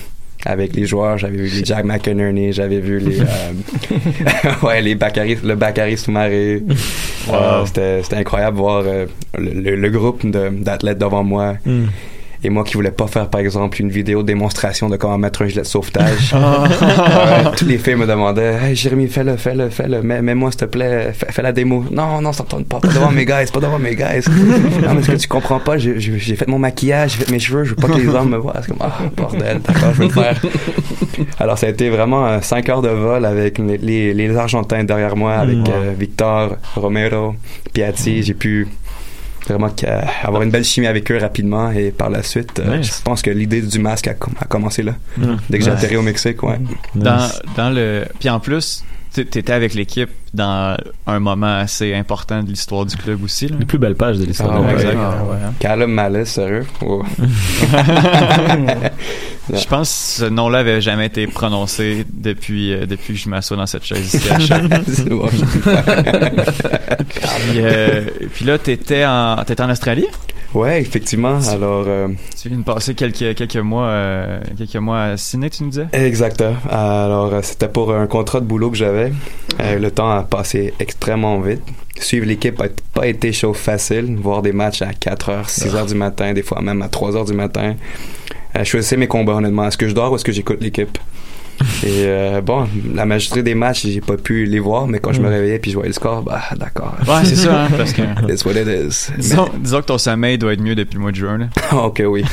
avec les joueurs. J'avais vu les Jack McInerney, j'avais vu les euh, ouais les Bakary, le Bakary Soumaré. Wow. Euh, c'était c'était incroyable de voir euh, le, le- le groupe de- d'athlètes devant moi. Mm. Et moi qui voulais pas faire, par exemple, une vidéo démonstration de comment mettre un gilet de sauvetage. Ouais, toutes les filles me demandaient, hey, Jérémy, fais-le, fais-le, fais-le, mets, mets-moi, s'il te plaît, fais, fais la démo. Non, non, ça me pas, pas devant mes guys, pas devant mes guys. non, mais ce que tu comprends pas, j'ai, fait mon maquillage, j'ai fait mes cheveux, je veux pas que les hommes me voient. C'est comme, ah, bordel, d'accord, je vais le faire. Alors, ça a été vraiment euh, cinq heures de vol avec les, les, les Argentins derrière moi, avec euh, Victor, Romero, Piatti. J'ai pu vraiment qu'à- avoir une belle chimie avec eux rapidement et par la suite, euh, Nice. je pense que l'idée du masque a, com- a commencé là. Mm. Dès que j'ai Ouais. atterri au Mexique, ouais. Dans, Nice. dans le. Puis en plus, tu étais avec l'équipe dans un moment assez important de l'histoire du club aussi. Là. Les plus belles pages de l'histoire. Ah ouais. Ah, ouais. Callum Malice, sérieux? Oh. Je pense que ce nom-là avait jamais été prononcé depuis, euh, depuis que je m'assois dans cette chaise ici à puis, euh, puis là, t'étais en, t'étais en Australie? Ouais, effectivement. Alors, euh, Tu viens de passer quelques, quelques mois, euh, quelques mois à Sydney, tu nous disais? exactement. Alors, euh, c'était pour un contrat de boulot que j'avais. Euh, le temps a passé extrêmement vite. Suivre l'équipe n'a pas été chose facile. Voir des matchs à 4h, 6h du matin, des fois même à 3h du matin. Euh, je choisissais mes combats, honnêtement. Est-ce que je dors ou est-ce que j'écoute l'équipe? Et euh, bon, la majorité des matchs, j'ai pas pu les voir, mais quand je me Mm. réveillais puis je voyais le score, bah d'accord. Ouais, c'est ça, hein, parce que. It's what it is. Mais- Disons, que ton sommeil doit être mieux depuis le mois de juin. Là. ok, oui.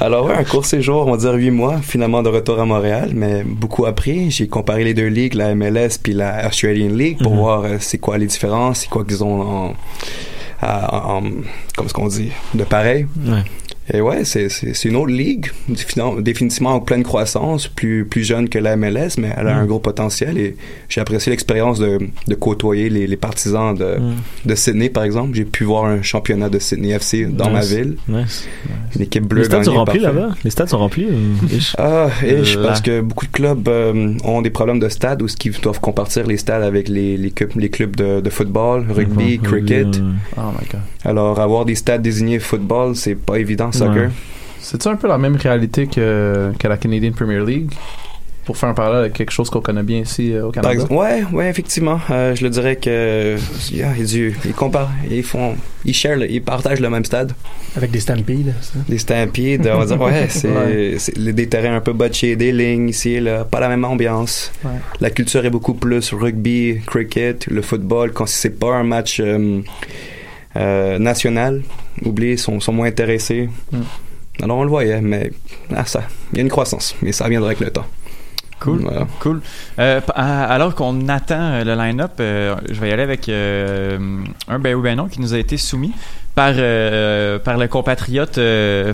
Alors, ouais, un court séjour, on va dire huit mois, finalement de retour à Montréal, mais beaucoup appris. J'ai comparé les deux ligues, la MLS puis la Australian League, pour Mhm. voir euh, c'est quoi les différences, c'est quoi qu'ils ont en, en, en- comme ce qu'on dit, de pareil. Ouais. Et ouais, c'est, c'est, une autre ligue, défini- définitivement en pleine croissance, plus, plus jeune que la MLS, mais elle a un Mm. gros potentiel et j'ai apprécié l'expérience de, de côtoyer les, les partisans de, Mm. de Sydney, par exemple. J'ai pu voir un championnat de Sydney FC dans ma ville. Nice. Une équipe bleue Les stades sont remplis là-bas? Les stades sont remplis. ou- ish? Ah, ish, Là. parce que beaucoup de clubs euh, ont des problèmes de stade où ce qu'ils doivent compartir les stades avec les, les, clubs, les clubs de, de football, rugby, cricket. Euh, Oh my god. Alors, avoir des stades désignés football, c'est pas évident, soccer. C'est-tu un peu la même réalité que, que la Canadian Premier League? Pour faire un parallèle avec quelque chose qu'on connaît bien ici euh, au Par Canada. exemple, ouais, ouais, effectivement. Euh, je le dirais que yeah, ils, ils comparent, ils font, ils share, le- ils partagent le même stade. Avec des stampedes, ça. Des stampedes, on va dire, ouais, c'est Ouais. des terrains un peu botchés, des lignes ici, là, pas la même ambiance. Ouais. La culture est beaucoup plus rugby, cricket, le football. Quand c'est pas un match euh, euh, national, oubliez, sont, sont moins intéressés. Mm. Alors on le voyait, mais ah, ça, il y a une croissance, mais ça viendra avec le temps. Cool. Voilà. Cool. Euh, alors qu'on attend euh, le line-up, euh, je vais y aller avec euh, un ben oui ben non qui nous a été soumis par par le compatriote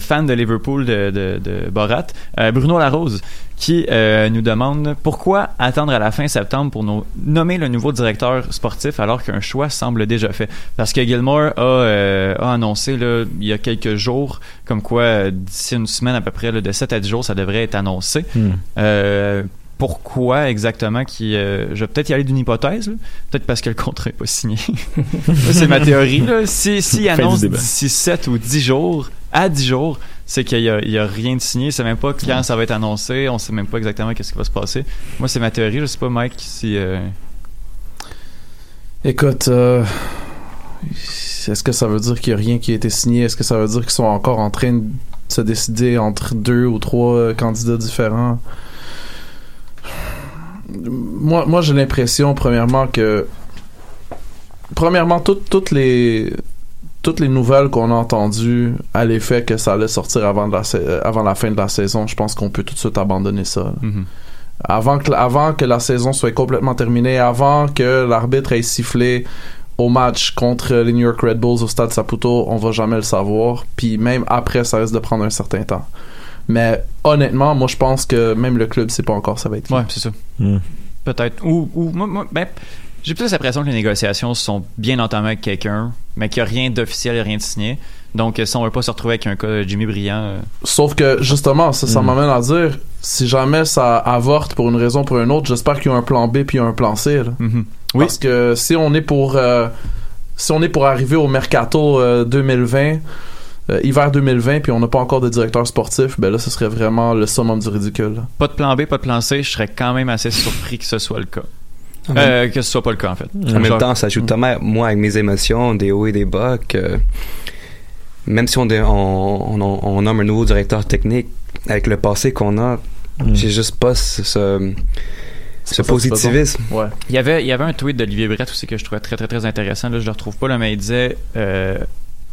fan de Liverpool de, de, de Borat, Bruno Larose, qui euh, nous demande pourquoi attendre à la fin septembre pour nous nommer le nouveau directeur sportif alors qu'un choix semble déjà fait. Parce que Gilmore a, euh, a annoncé là, il y a quelques jours comme quoi euh, d'ici une semaine à peu près là, de 7 à 10 jours ça devrait être annoncé. Hmm. Euh, pourquoi exactement qui euh, je vais peut-être y aller d'une hypothèse peut-être parce que le contrat est pas signé c'est ma théorie là. si annonce d'ici 7 ou 10 jours à 10 jours c'est qu'il y a, rien de signé c'est même pas quand ça va être annoncé on sait même pas exactement qu'est-ce qui va se passer moi c'est ma théorie je sais pas Mike si euh, Écoute, euh, est-ce que ça veut dire qu'il n'y a rien qui a été signé? Est-ce que ça veut dire qu'ils sont encore en train de se décider entre deux ou trois euh, candidats différents? Moi, moi j'ai l'impression, premièrement, que. Premièrement, toutes toutes les. Toutes les nouvelles qu'on a entendues à l'effet que ça allait sortir avant, de la, sa- euh, avant la fin de la saison, je pense qu'on peut tout de suite abandonner ça. mhm. avant que, avant que la saison soit complètement terminée, avant que l'arbitre ait sifflé au match contre les New York Red Bulls au stade Saputo, on va jamais le savoir. Puis même après, ça risque de prendre un certain temps. Mais honnêtement, moi je pense que même le club sait pas encore ça va être. qui. ouais c'est ça Hmm. Peut-être. Ou, ou ben, j'ai plus l'impression que les négociations sont bien entamées avec quelqu'un, mais qu'il n'y a rien d'officiel et rien de signé. Donc, euh, si on ne veut pas se retrouver avec un cas de Jimmy Briand, euh, Sauf que justement, ça, ça Mm. m'amène à dire, si jamais ça avorte pour une raison ou pour une autre, j'espère qu'il y a un plan B puis un plan C. là. mhm. Oui. Parce que si on est pour euh, si on est pour arriver au mercato euh, 2020 euh, hiver 2020 puis on n'a pas encore de directeur sportif, ben là ce serait vraiment le summum du ridicule. pas de plan B, pas de plan C, je serais quand même assez surpris que ce soit le cas. Euh, que ce soit pas le cas, en fait. En même temps, ça ajoute tellement, moi, avec mes émotions, des hauts et des bas, que même si on, on, on, on nomme un nouveau directeur technique, avec le passé qu'on a, Mm. j'ai juste pas ce, ce, ce pas ça, c'est pas positivisme. Ouais. Il y avait, il y avait un tweet d'Olivier Brett aussi que je trouvais très, très, très intéressant. Là, je le retrouve pas, là, mais il disait euh,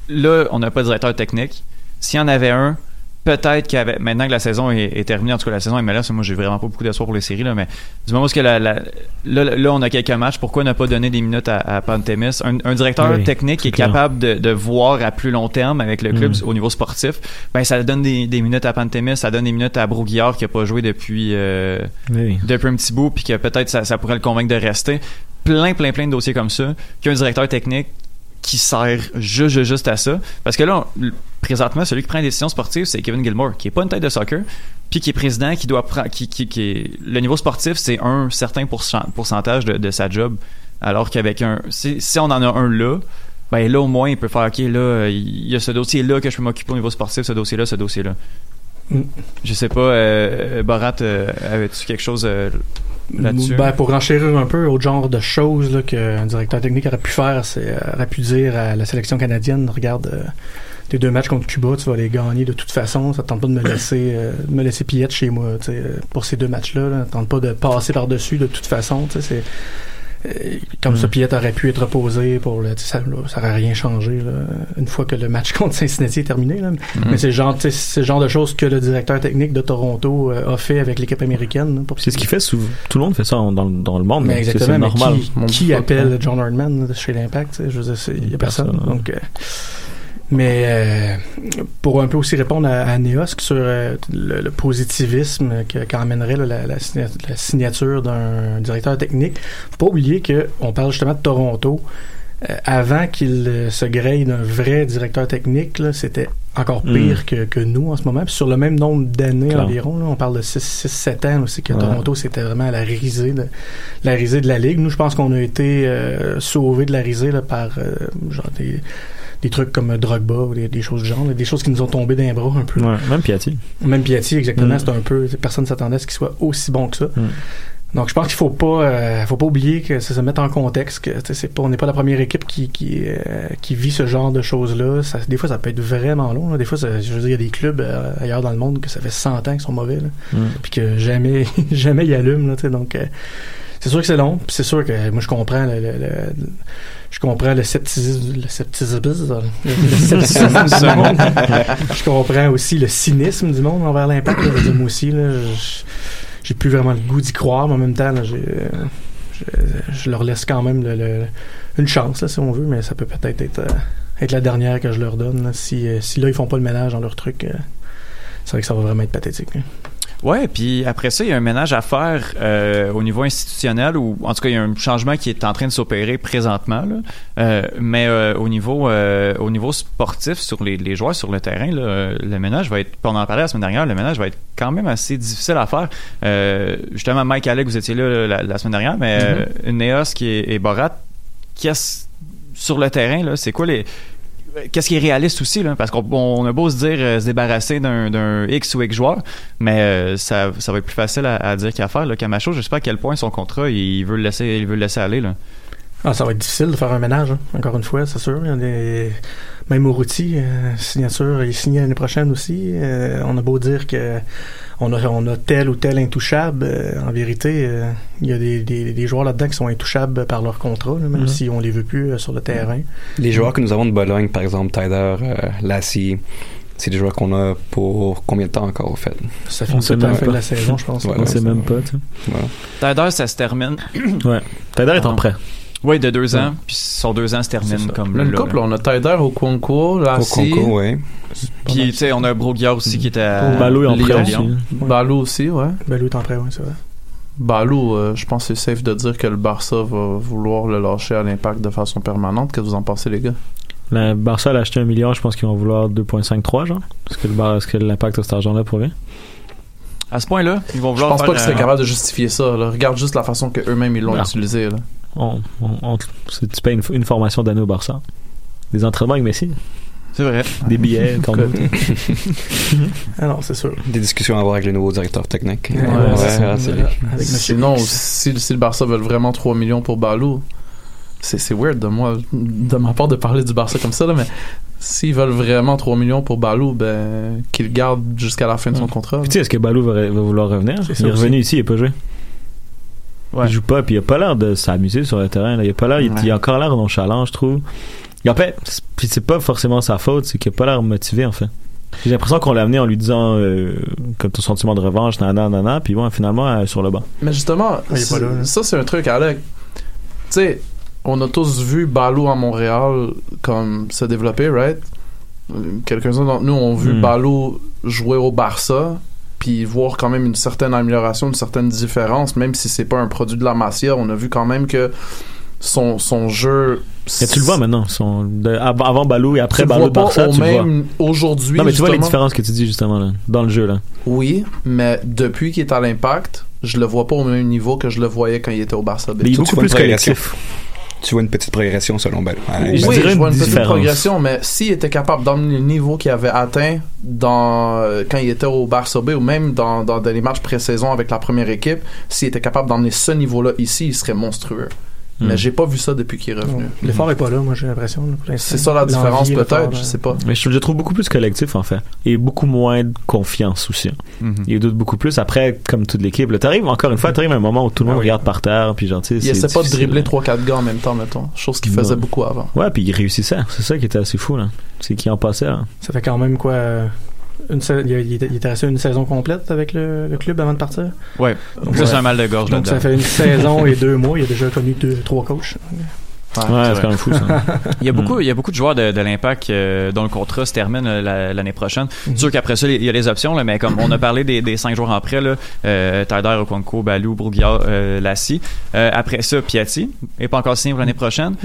là, on n'a pas de directeur technique. S'il y en avait un, peut-être avait. Maintenant que la saison est, est terminée, en tout cas, la saison est MLS, moi, j'ai vraiment pas beaucoup d'espoir pour les séries, là, mais du moment où que la, la- là, là, on a quelques matchs, pourquoi ne pas donner des minutes à, à Pantemis? Un, un directeur Oui, technique qui est clair. capable de, de voir à plus long terme avec le club Mm. au niveau sportif, ben ça donne des, des minutes à Pantemis, ça donne des minutes à Broguillard qui a pas joué depuis. euh, Oui. depuis un petit bout, puis que peut-être ça, ça pourrait le convaincre de rester. Plein, plein, plein de dossiers comme ça, qu'un directeur technique qui sert juste, à ça. Parce que là, on- présentement, celui qui prend les décisions sportives, c'est Kevin Gilmore, qui est pas une tête de soccer, puis qui est président, qui doit prendre, qui, qui, qui est, le niveau sportif, c'est un certain pourcent- pourcentage de, de sa job. Alors qu'avec un, si, si on en a un là, ben là, au moins, il peut faire, OK, là, il y a ce dossier-là que je peux m'occuper au niveau sportif, ce dossier-là, ce dossier-là. Mm. Je sais pas, euh, Borat, euh, avais-tu quelque chose euh, Ben, pour enchérir un peu au genre de choses qu'un directeur technique aurait pu faire, c'est euh, aurait pu dire à la sélection canadienne regarde euh, tes deux matchs contre Cuba, tu vas les gagner de toute façon. Ça te tente pas de me laisser euh, me laisser pillette chez moi euh, pour ces deux matchs-là. Là. Tente pas de passer par-dessus de toute façon. C'est comme ça, Piette aurait pu être reposé pour le, tu sais, ça, là, ça aurait rien changé là, une fois que le match contre Cincinnati est terminé. Là. Mais c'est le genre, tu sais, c'est le genre de choses que le directeur technique de Toronto euh, a fait avec l'équipe américaine. là, pour- C'est ce qu'il fait souvent. Tout le monde fait ça en- dans, dans le monde. mais exactement, C'est mais normal. qui, qui appelle. John Hardman là, chez l'Impact? tu sais, Je veux dire, il y a personne. Personne, ouais. donc, euh, mais euh, pour un peu aussi répondre à, à Neosk sur euh, le, le positivisme que- qu'emmènerait la, la signa- la signature d'un directeur technique, faut pas oublier que on parle justement de Toronto. Euh, avant qu'il euh, se grille d'un vrai directeur technique, c'était encore Mm. pire que, que nous en ce moment. Puis sur le même nombre d'années environ, là, on parle de 6-7 ans aussi que Ouais. Toronto, c'était vraiment la risée de, la risée de la Ligue. Nous, je pense qu'on a été euh, sauvés de la risée là, par euh, genre des, des trucs comme Drogba ou des, des choses du genre, des choses qui nous ont tombé d'un bras un peu. Ouais, même Piatti. Même Piatti, exactement, Mm. c'est un peu. Personne ne s'attendait à ce qu'il soit aussi bon que ça. Mm. Donc, je pense qu'il faut pas, euh, faut pas oublier que ça se met en contexte que c'est pas, on n'est pas la première équipe qui qui, euh, qui vit ce genre de choses là. Ça, des fois, ça peut être vraiment long. là. Des fois, ça- je veux dire, il y a des clubs euh, ailleurs dans le monde que ça fait 100 ans qu'ils sont mauvais, là, Mm. puis que jamais, jamais ils allument. Là, donc, c'est sûr que c'est long. puis c'est sûr que moi, je comprends le, le- le- je comprends le scepticisme, le scepticisme, le scepticisme du monde. Je comprends aussi le cynisme du monde envers l'impact. Moi aussi, j'ai plus vraiment le goût d'y croire, mais en même temps, là, je, je leur laisse quand même le- le- une chance, là, si on veut, mais ça peut peut-être être, euh, être la dernière que je leur donne. là. Si, euh, si là, ils font pas le ménage dans leur truc, euh, c'est vrai que ça va vraiment être pathétique. là. Ouais, puis après ça, il y a un ménage à faire euh, au niveau institutionnel, ou en tout cas, il y a un changement qui est en train de s'opérer présentement. Là. Euh, mais euh, au niveau euh, au niveau sportif, sur les, les joueurs sur le terrain, là, euh, le ménage va être, on en parlait la semaine dernière, le ménage va être quand même assez difficile à faire. Justement, Mike Alec, vous étiez là la, la semaine dernière, mais euh, Neos qui est, et Borat, qu'est-ce sur le terrain, là, c'est quoi les qu'est-ce qui est réaliste aussi là parce qu'on on a beau se dire euh, se débarrasser d'un, d'un X ou X joueur mais euh, ça, ça va être plus facile à, à dire qu'à faire là Camacho je sais pas à quel point son contrat il veut le laisser il veut le laisser aller là Ah, ça va être difficile de faire un ménage, hein, encore une fois, c'est sûr. Il y a des... Même Moruti, euh, signature, il signe l'année prochaine aussi. Euh, on a beau dire que on a, on a tel ou tel intouchable. euh, en vérité, euh, il y a des, des, des joueurs là-dedans qui sont intouchables par leur contrat, là, même Mhm. si on les veut plus euh, sur le terrain. Les joueurs que nous avons de Bologne, par exemple, Tyler, euh, Lassie, c'est des joueurs qu'on a pour combien de temps encore, au fait? Ça On finit sait même fin de pas. la saison, je pense. Ouais, On sait même pas, tu sais. Voilà. Tyler ça se termine Ouais. Tyler est en Ah. prêt. Oui de deux ans puis sur deux ans se termine comme Là, là, une couple, on a Tyler au Concours, Au Lassie, concours, oui. puis tu sais on a Broguillard aussi qui était à, Balou est en prêt aussi. Balou aussi, ouais. Belou est en prêt, oui, c'est vrai. Balou, euh, je pense que c'est safe de dire que le Barça va vouloir le lâcher à l'impact de façon permanente. Qu'est-ce que vous en pensez, les gars? Le Barça a acheté un million, je pense qu'ils vont vouloir 2.53, genre. Est-ce que le Bar- est-ce que l'impact de cet argent-là provient? à ce point là ils vont Je vouloir pense faire, pas qu'ils seraient euh, capables de justifier ça. là. Regarde juste la façon que eux-mêmes ils l'ont utilisé. Là. On, on, on- tu payes une, une formation d'année au Barça. Des entraînements avec Messi. c'est vrai Des billets, nous. Ah non, c'est sûr. Des discussions à avoir avec le nouveau directeur technique. Ouais, Ouais, ça. Avec Sinon, si, si le Barça veut vraiment 3 millions pour Balou, c'est weird de moi, de ma part de parler du Barça comme ça, là, mais s'ils veulent vraiment 3 millions pour Balou, ben, qu'ils le gardent jusqu'à la fin de son contrat. Tu sais, est-ce que Balou va, va vouloir revenir? C'est Il est revenu ici, il pas joué. Ouais. Il joue pas, puis il a pas l'air de s'amuser sur le terrain. là. Il a pas l'air, il, Ouais. il a encore l'air nonchalant, je trouve. Et en fait, c'est- puis c'est pas forcément sa faute, c'est qu'il a pas l'air motivé, en fait. J'ai l'impression qu'on l'a amené en lui disant, euh, comme ton sentiment de revanche, nanana, nanana, puis bon, finalement, euh, sur le banc. Mais justement, là, là. ça c'est un truc, Alec. Tu sais, on a tous vu Balou à Montréal comme se développer, right? Quelques-uns d'entre nous ont vu. Balou jouer au Barça, puis voir quand même une certaine amélioration, une certaine différence, même si c'est pas un produit de la Masia, on a vu quand même que son, son jeu. Et tu le vois maintenant, son, de- av- avant Balou et après Balou Barça, au tu le vois. même aujourd'hui. Non, mais tu vois les différences que tu dis justement là, dans le jeu là. Oui, mais depuis qu'il est à l'impact, je le vois pas au même niveau que je le voyais quand il était au Barça il est beaucoup plus collectif. Tu vois une petite progression selon Bell. Oui, je oui, dirais je une vois une petite différence. progression, mais s'il était capable d'emmener le niveau qu'il avait atteint dans, euh, quand il était au Barça B ou même dans, dans, dans les matchs pré-saison avec la première équipe, s'il était capable d'emmener ce niveau-là ici, il serait monstrueux. Hmm. Mais j'ai pas vu ça depuis qu'il est revenu. L'effort est pas là, moi j'ai l'impression. C'est ça la différence peut-être, je sais pas. Mais je, trouve beaucoup plus collectif en fait. Et beaucoup moins de confiance aussi. Mhm. Il doute beaucoup plus. Après, comme toute l'équipe, t'arrives encore une fois, t'arrives à un moment où tout le monde Ah oui. regarde par terre, puis genre, tu sais, Il essaie pas de dribbler là. 3-4 gars en même temps, mettons. Chose qu'il faisait Non. beaucoup avant. Ouais, puis il réussissait. C'est ça qui était assez fou, là. C'est qu'il en passait, là. Ça fait quand même quoi euh, une sa- il, a- il était, resté une saison complète avec le, le club avant de partir. Ouais. Donc, Juste ouais. un mal de gorge Donc ça fait une saison et deux mois. Il a déjà connu deux, trois coachs. Ouais, c'est c'est quand même fou, ça. Il y a beaucoup, il y a beaucoup de joueurs de, de l'Impact euh, dont le contrat se termine euh, la- l'année prochaine. C'est sûr qu'après ça, il y a les options, là, mais comme on a parlé des, des cinq joueurs en prêt, là, euh, Tyler, Okonkwo, Balou, Bourguignard, euh, Lassie. Euh, après ça, Piatti est pas encore signé pour l'année prochaine.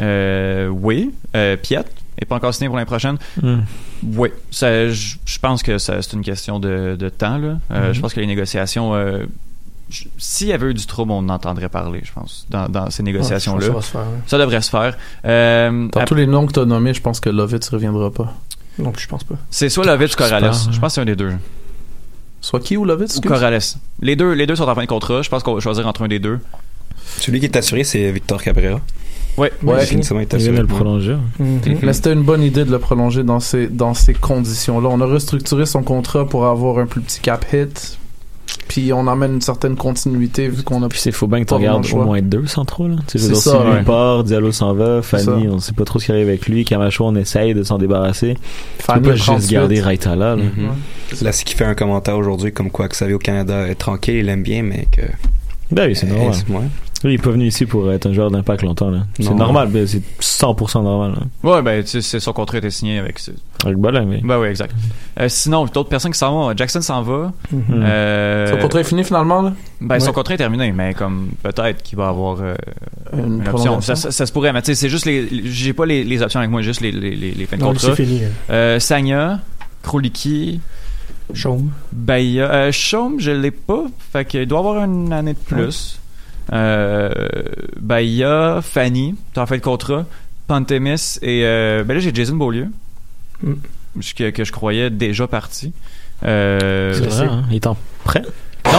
Euh, oui, euh, Piet est pas encore signé pour l'année prochaine. Oui, ça, je je pense que ça, c'est une question de, de temps. Là. Euh, Mhm. Je pense que les négociations, euh, s'il y avait eu du trouble, on en entendrait parler, je pense, dans, dans ces négociations-là. Ouais, ça va se faire. hein. Ça devrait se faire. Euh, Dans ap- tous les noms que t'as nommés, je pense que Lovitz reviendra pas. Non plus, je pense pas. c'est soit Lovitz ou Corrales. J'espère, Je pense que c'est un des deux. Soit qui ou Lovitz? Ou? Corrales. Les deux, les deux sont en fin de contrat. Je pense qu'on va choisir entre un des deux. Celui qui est assuré, c'est Victor Cabrera. Ouais. Ouais. Définitivement, il est Il vient de le prolonger. Mhm. Mais c'était une bonne idée de le prolonger dans ces, dans ces conditions-là. On a restructuré son contrat pour avoir un plus petit cap hit. Puis on amène une certaine continuité vu qu'on a Puis c'est faut bien que tu regardes au moins deux centraux, là. Tu sais, ça, si lui part, Diallo s'en va, Fanny, on sait pas trop ce qui arrive avec lui, Camacho, on essaye de s'en débarrasser. Tu Fanny peux pas à juste 38. garder Raita là, là. Mhm. Là, c'est qui fait un commentaire aujourd'hui comme quoi Xavier au Canada est tranquille, il aime bien, mais que. Ben oui, c'est Euh, normal. Lui, il est pas venu ici pour être un joueur d'impact longtemps, là. C'est Non. normal, ben, c'est 100% normal, là. Ouais, ben, tu sais, c'est- son contrat était signé avec. Avec Bolin, mais. Ben oui, exact. Euh, sinon, d'autres personnes qui s'en vont. Jackson s'en va. Mhm. Hmm. Euh, Son contrat est fini finalement, là? ben, son contrat est terminé, mais comme peut-être qu'il va avoir euh, Une une option. Ça, ça- ça se pourrait, mais tu sais, c'est juste les. J'ai pas les, les options avec moi, juste les, les, les, les fins de Non, contrat. c'est fini. hein. Euh, Sagna, Kroliki, Chaume. Euh, Chaume, je l'ai pas. Fait qu'il doit avoir une année de plus. Euh, Bahia, Fanny, t'as fait le contrat. Pantemis et. Euh, ben là, j'ai Jason Beaulieu. Mm. Que, que je croyais déjà parti. Euh, C'est vrai, hein. Il est en prêt. non,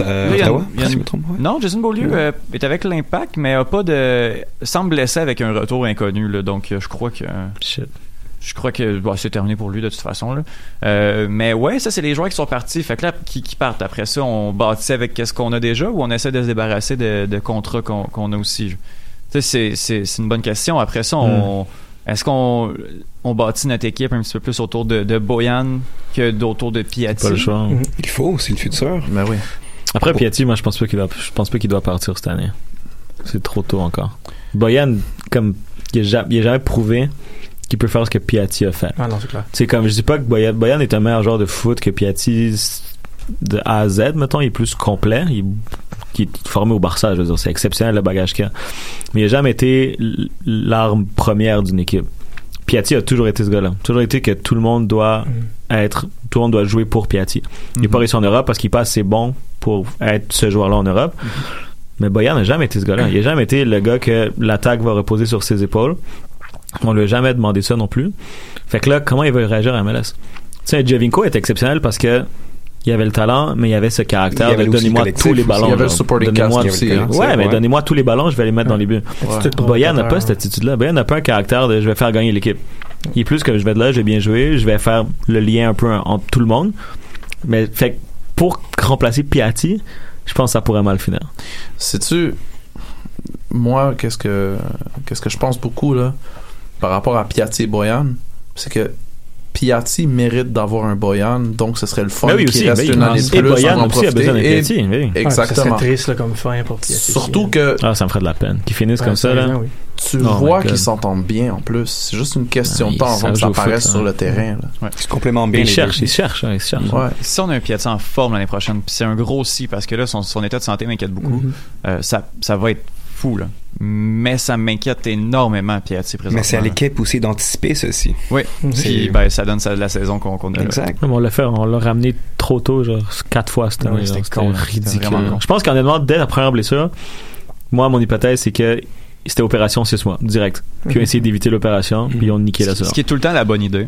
euh, une- si une- me non, Jason Beaulieu euh, est avec l'impact, mais a pas de. semble blessé avec un retour inconnu. Là, donc, euh, je crois que. Shit. Je crois que bah, c'est terminé pour lui de toute façon. Là. Euh, mais ouais, ça, c'est les joueurs qui sont partis. Fait que là, qui, qui partent? Après ça, on bâtit avec qu'est-ce qu'on a déjà ou on essaie de se débarrasser de, de contrats qu'on qu'on a aussi? Tu sais, c'est- c'est c'est une bonne question. Après ça, on. Est-ce qu'on on bâtit notre équipe un petit peu plus autour de, de Boyan que d'autour de Piatti? Pas le choix. Mhm. Il faut, c'est le futur. Ben oui. Après, Piatti, moi, je pense pas qu'il doit, je pense pas qu'il doit partir cette année. C'est trop tôt encore. Boyan, comme, il a, ja- il a jamais prouvé qu'il peut faire ce que Piatti a fait. Ah non, c'est clair. C'est comme, je dis pas que Boyan, Boyan est un meilleur joueur de foot que Piatti de A à Z, mettons, il est plus complet. Il, qui est formé au Barça, je veux dire, c'est exceptionnel le bagage qu'il a. Mais il a jamais été l'arme première d'une équipe. Piatti a toujours été ce gars-là. Toujours été que tout le monde doit être, tout le monde doit jouer pour Piatti. Il n'est pas réussi en Europe parce qu'il passe assez bon pour être ce joueur-là en Europe. Mais Boyan n'a jamais été ce gars-là. Il n'a jamais été le gars que l'attaque va reposer sur ses épaules. On lui a jamais demandé ça non plus. Fait que là, comment il va réagir à MLS? Tu sais, Javinko est exceptionnel parce que il avait le talent, mais il avait ce y caractère avait de donnez-moi tous les ballons. Il y avait le supporting cast aussi. hein. Ouais, mais Ouais. donnez-moi tous les ballons, je vais les mettre dans les buts. Boyan n'a pas cette attitude-là. Boyan n'a pas un caractère de je vais faire gagner l'équipe. Il est plus que je vais être là, je vais bien jouer, je vais faire le lien un peu entre tout le monde. Mais fait que pour remplacer Piatti, je pense que ça pourrait mal finir. Sais-tu, moi, qu'est-ce que, qu'est-ce que je pense beaucoup, là, par rapport à Piatti et Boyan, c'est que Piatti mérite d'avoir un Boyan, donc ce serait le fun Ben oui, qu'il aussi, reste ben, une année de et plus Boyan pour en aussi a besoin d'un Et- Piatti, oui. Ouais, ça Exactement. serait triste là, comme fin pour Piatti. Surtout que Ah, ça me ferait de la peine. Qu'ils finissent Ouais, comme ça, là. oui. tu Oh vois qu'ils s'entendent bien en plus. C'est juste une question Ah, de temps avant que ça foot, apparaisse hein. sur le terrain. là. Ils se complémentent bien Ils les cherchent, deux. ils cherchent, hein, ils cherchent. Ouais. Si on a un Piatti en forme l'année prochaine, puis c'est un gros si, parce que là, son, son état de santé m'inquiète beaucoup, Mhm. euh, ça, ça va être fou, là. Mais ça m'inquiète énormément, Piatti, présentement. Mais c'est à l'équipe aussi d'anticiper ceci. Oui, Mhm. puis ben, ça donne ça, la saison qu'on qu'on a. Exact. On l'a fait, on l'a ramené trop tôt, genre quatre fois cette Ah oui, année. c'était. C'était ridicule. Je pense qu'honnêtement, dès la première blessure, moi, mon hypothèse, c'est que c'était opération six mois, direct. Puis on a essayé d'éviter l'opération, puis on niqué la saison. ce qui est tout le temps la bonne idée.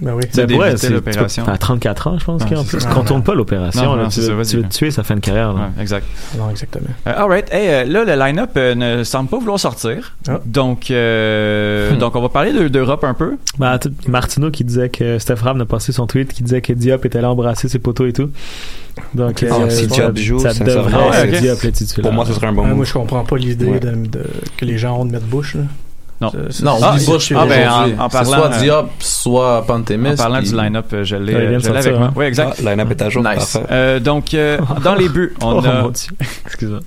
Ben oui. C'est d'éviter c'est- l'opération. À 34 ans, je pense Ah, qu'en plus, qu'on tourne pas l'opération. Tu veux- tuer, ça fait une carrière. là. Ouais, exact. Non, exactement. Euh, alright. Hey, euh, là, le line-up euh, ne semble pas vouloir sortir. Ah. Donc, euh, Hmm. donc, on va parler de- d'Europe un peu. Ben, Martineau qui disait que Steph Ram a passé son tweet qui disait que Diop était là embrasser ses poteaux et tout. Donc, Ah, si ça- Diop joue, ça devrait être ok. Diop le titulaire. Pour moi, ce serait un bon Ah, moi, je comprends pas l'idée de, de- que les gens ont de mettre bouche. Non. Non, ça- on dit ah, ben, en- en parlant, soit euh, Diop, soit Pantémis. En parlant puis- du line-up, euh, je l'ai Ouais, euh, avec sortir, moi. hein. Oui, exact. Ah, line-up est à jour. Nice. Parfait. Euh, donc, euh, dans les buts, on Oh, a... mon Dieu. Excuse-moi.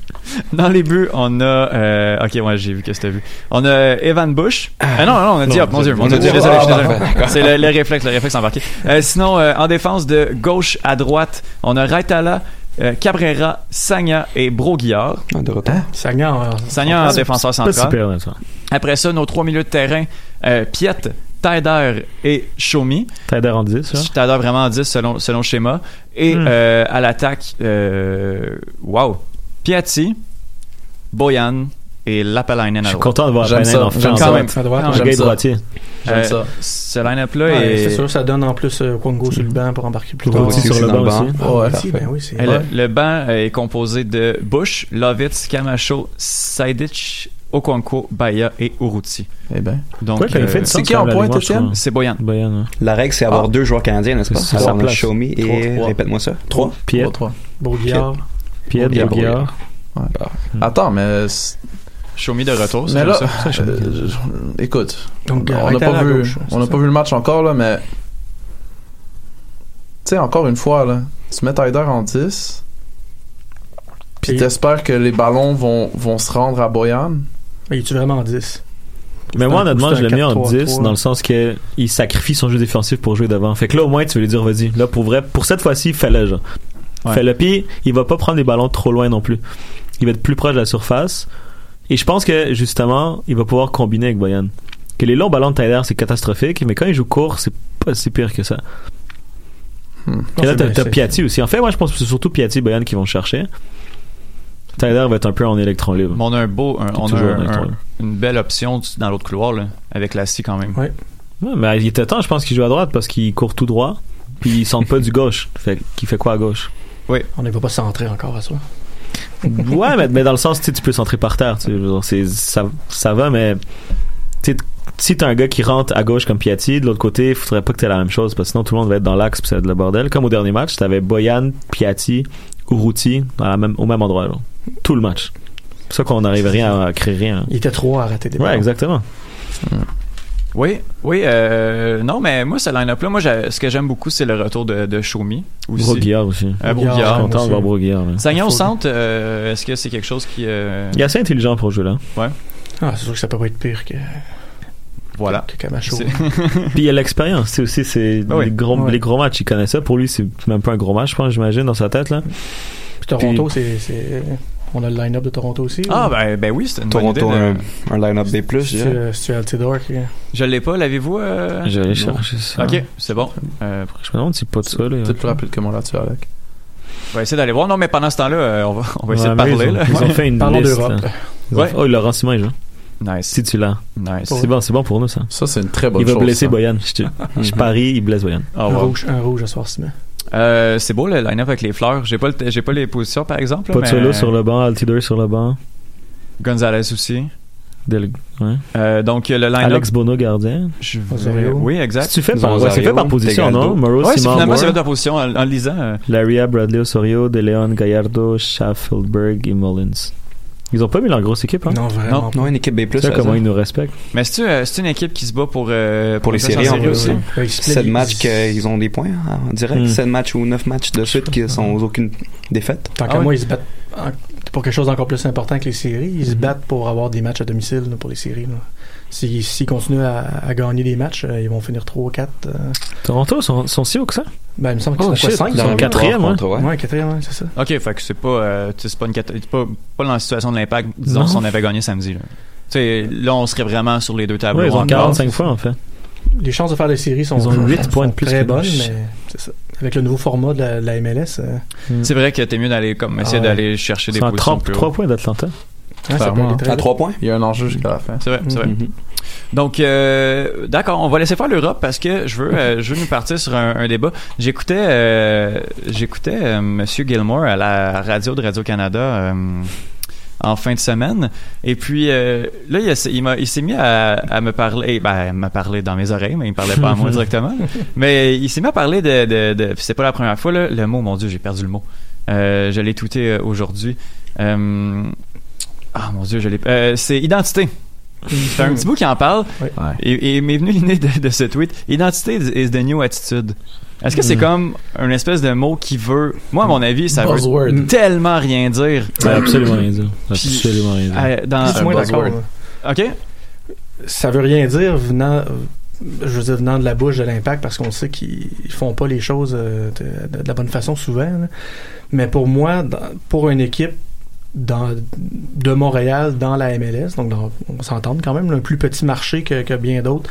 Dans les buts, on a... euh, ok, ouais, j'ai vu que c'était vu. On a Evan Bush. Ah non, non, on a Diop, mon Dieu. Mon on Dieu, désolé, je suis Ah. C'est le, le réflexe, le réflexe embarqué. Euh, sinon, euh, en défense de gauche à droite, on a Raitala, euh, Cabrera, Sagna et Broguillard. Ah, de retour. Sagnan, euh, Sagna en défenseur central. super, là, ça. Après ça, nos trois milieux de terrain, euh, Piet, Taider et Shomi. T'as en 10, ça? Taider vraiment en 10 selon, selon le schéma. Et Hmm. euh, à l'attaque, euh, wow, Piatti, Boyan et Lapalainen Je suis content de voir ça. en J'aime fait gars ça. droitier. J'aime Euh, ça. Ce line-up-là Ouais, est... C'est sûr, ça donne en plus euh, Congo sur le banc pour embarquer plus tard. Sur le banc aussi. Ah, Ouais, ben oui, le, le banc est composé de Bush, Lovitz, Camacho, Saidic, Okonkwo, Baya et Uruti. Eh ben. Donc, Ouais, euh, c'est qui en pointe, Étienne? c'est Boyan. Boyan, hein. La règle, c'est avoir Ah. deux joueurs canadiens, n'est-ce pas? C'est Alors, sa on a place. Shomi et Trois, trois. répète-moi ça. Trois. Piet, Trois. Bourguillard. Bourguillard. Bourguillard. Attends, mais. Show me de retour, c'est Mais comme là, ça. euh, je- écoute, Donc, on n'a pas vu, gauche, on n'a c'est pas vu le match encore là, mais tu sais encore une fois là, tu mets Tyder en 10, puis t'espères que les ballons vont vont se rendre à Boyan. Mais es-tu vraiment en 10 Mais moi, honnêtement, je l'ai mis en 4-3-3. 10 dans le sens que il sacrifie son jeu défensif pour jouer devant. Fait que là, au moins, tu veux lui dire, vas-y. Là, pour vrai, pour cette fois-ci, fais-le, genre. Ouais. Fais-le. Puis, il va pas prendre les ballons trop loin non plus. Il va être plus proche de la surface. Et je pense que, justement, il va pouvoir combiner avec Boyan. Que les longs ballons de Tyler, c'est catastrophique, mais quand il joue court, c'est pas si pire que ça. Hmm. Et là, c'est t'as, Piatti aussi. En fait, moi, je pense que c'est surtout Piatti et Boyan qui vont le chercher. Tyler va être un peu en électron libre. Mais on a un beau, un- on a un- un- une belle option dans l'autre couloir, là, avec Lassie quand même. Ouais, mais il était temps, je pense qu'il joue à droite parce qu'il court tout droit. Puis il sent pas du gauche. Fait qu'il fait quoi à gauche? On ne va pas centrer encore à ça. Ouais, mais, mais dans le sens, tu peux centrer par terre. C'est, ça, ça va, mais si t'as un gars qui rentre à gauche comme Piatti, de l'autre côté, il faudrait pas que t'aies la même chose parce que sinon tout le monde va être dans l'axe puis ça va être le bordel. Comme au dernier match, t'avais Boyan, Piatti, Uruti dans la même, au même endroit. Tout le match. C'est ça qu'on n'arrive rien à créer rien. Il était trop à rater des Ouais, ballons. exactement. Oui, oui, euh, non, mais moi, ce line-up-là, moi, ce que j'aime beaucoup, c'est le retour de, de Shomi. aussi. Broguillard aussi. Euh, Broguillard, Je suis content de voir Broguillard. là. Sagnan au centre, euh, est-ce que c'est quelque chose qui... euh, Il est assez intelligent pour jouer là. Ah, c'est sûr que ça peut pas être pire que, Voilà. que Camacho. Puis il y a l'expérience, c'est aussi c'est Ah oui. les gros Ouais. les gros matchs, il connaît ça. Pour lui, c'est même pas un gros match, je pense, j'imagine dans sa tête là. Puis Toronto, c'est, c'est- On a le line-up de Toronto aussi. Ah, ou- ben, ben oui, c'est une bonne idée. Toronto, de- un, un line-up des plus, je C'est c'est Altidore qui. Je l'ai pas, l'avez-vous? euh? Je Non. chercher ça. Ok, c'est bon. Euh, Je me demande si pas de ça. Peut-être plus rapide que moi là-dessus, Alec. on va essayer d'aller voir. Non, mais pendant ce temps-là, euh, on va, on va essayer Ouais, de parler. Ils ont, là. ils ont fait une Parlons d'Europe. ont Ouais. fait- Oh, Laurent Simon, il joue. Nice. Si tu l'as. Nice. C'est bon, c'est bon pour nous ça. Ça, c'est une très bonne il va chose. blesser ça. Boyan. Je, parie, il blesse Boyan. Ah, un, rouge, un rouge à soir Simon. Euh, c'est beau le line-up avec les fleurs. J'ai pas, le- j'ai pas les positions par exemple. Pas mais- sur le banc, Altider sur le banc. Gonzalez aussi. Del- ouais. Euh, donc, le line-up. Alex Bono, gardien. je. Oui, exact. C'est fait, par, ouais, fait par position, Tegaldo. non? Morrow, Ouais, c'est Simon finalement, c'est fait la position en, en lisant. euh. Laria, Bradley Osorio, De Leon, Gallardo, Schaffelberg et Mullins. Ils ont pas mis leur grosse équipe, hein? Non, vraiment. Non, une équipe B+. C'est ça, comment ça. ils nous respectent. Mais c'est-tu euh, une équipe qui se bat pour, euh, Pour les séries, en aussi? ouais. Ouais, ils se 7 play- matchs ils- qu'ils ont des points hein, en direct. Hmm. 7 matchs ou 9 matchs de suite qui sont aucune défaite. Tant Ah qu'à moi, ils se battent en- pour quelque chose d'encore plus important que les séries. Ils se battent pour avoir des matchs à domicile là, pour les séries. là. S'ils continuent à, à gagner des matchs, euh, ils vont finir 3 ou 4. Toronto sont, sont si haut que ça? Ben, il me semble qu'ils Oh, sont shit, 5 ils sont quatrième, ouais. ouais. Ouais, quatrième, ouais, c'est ça. Ok, fait que c'est pas, euh, c'est pas, une c'est pas, pas dans la situation de l'impact, disons, Non. si on avait gagné samedi. Là. Tu sais, là, on serait vraiment sur les deux tableaux. Ouais, ils ont encore. 45 fois, en fait. Les chances de faire les séries sont, Ils ont sont- huit sont points de plus très que bonnes, mais c'est ça. Avec le nouveau format de la, de la MLS, euh, C'est vrai que t'es mieux d'aller comme essayer Ah ouais. d'aller chercher des C'est positions 30, plus 3 hautes. points d'Atlanta. Ça peut Clairement. aller très À. 3 points? Il y a un enjeu jusqu'à la fin. C'est vrai, c'est vrai. Mhm. Donc, euh, d'accord, on va laisser faire l'Europe parce que je veux, euh, je veux nous partir sur un, un débat. J'écoutais, euh, j'écoutais euh, Monsieur Gilmore à la radio de Radio Canada. euh, en fin de semaine et puis euh, là il, a- il m'a- il s'est mis à, à me parler ben à me parler dans mes oreilles mais il me parlait pas à moi directement mais il s'est mis à parler de, de, de c'est pas la première fois là, le mot mon dieu j'ai perdu le mot euh, je l'ai tweeté aujourd'hui euh, ah mon dieu je l'ai euh, c'est identité c'est un petit bout qui en parle Oui. et, et m'est venu l'idée de, de ce tweet identité is the new attitude est-ce que c'est Mm. comme une espèce de mot qui veut moi à mon avis ça veut tellement rien dire Ouais, absolument rien dire. Absolument rien dire. euh, dans, Je suis moins un d'accord. buzzword. ok Ça veut rien dire venant, je veux dire, venant de la bouche de l'impact parce qu'on sait qu'ils font pas les choses euh, de, de la bonne façon souvent. là. Mais pour moi, dans- pour une équipe de Montréal dans la MLS, donc on s'entend quand même, un plus petit marché que, bien d'autres,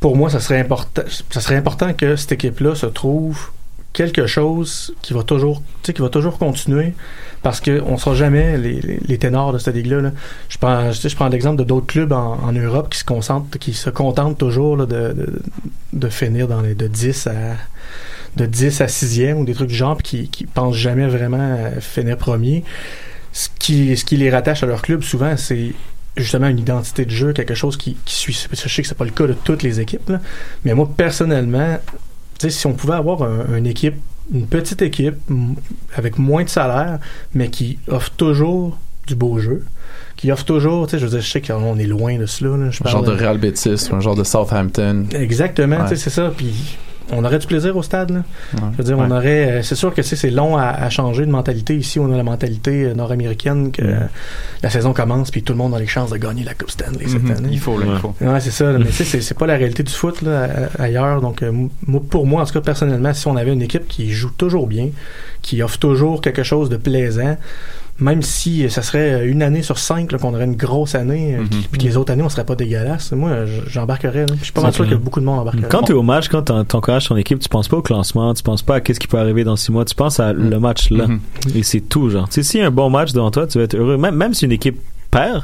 pour moi, ça serait important, ça serait important que cette équipe-là se trouve quelque chose qui va toujours, qui va toujours continuer parce que on sera jamais les, les, ténors de cette ligue-là. là. Je prends, je, prends l'exemple de d'autres clubs en, Europe qui se concentrent, qui se contentent toujours de, de finir dans les de 10 à de 10 à 6e ou des trucs du genre puis qui, qui pensent jamais vraiment à finir premier. Ce qui, ce qui les rattache à leur club souvent, c'est justement une identité de jeu, quelque chose qui, qui suit. Je sais que c'est pas le cas de toutes les équipes, là, mais moi personnellement, si on pouvait avoir un- une équipe, une petite équipe avec moins de salaire, mais qui offre toujours du beau jeu, qui offre toujours, tu sais, je veux dire, je sais qu'on est loin de cela. Là, je Un genre de Real Betis ou un genre de Southampton. Exactement, Ouais. tu sais, c'est ça. Puis on aurait du plaisir au stade. Là. Ouais. Je veux dire, on aurait. euh, C'est sûr que tu sais, c'est long à, à changer de mentalité. Ici, on a la mentalité euh, nord-américaine que la saison commence puis tout le monde a les chances de gagner la Coupe Stanley cette Mhm. année. il faut là, il faut Ouais, c'est ça. là. Mais tu sais, c'est- c'est pas la réalité du foot là, ailleurs. Donc, euh, moi, pour moi, en tout cas, personnellement, si on avait une équipe qui joue toujours bien, qui offre toujours quelque chose de plaisant, même si euh, ça serait une année sur cinq qu'on aurait une grosse année, euh, Mhm. puis que les autres années, on serait pas dégueulasse, moi, euh, j'embarquerais. là. Je suis pas mal sûr que beaucoup de monde embarquerait. Quand tu es au match, quand t'en- t'encourages ton équipe, tu penses pas au classement, tu penses pas à qu'est-ce qui peut arriver dans six mois, tu penses à le match là. Mhm. Et c'est tout, genre. Tu sais, a un bon match devant toi, tu vas être heureux. Même, même si une équipe perd,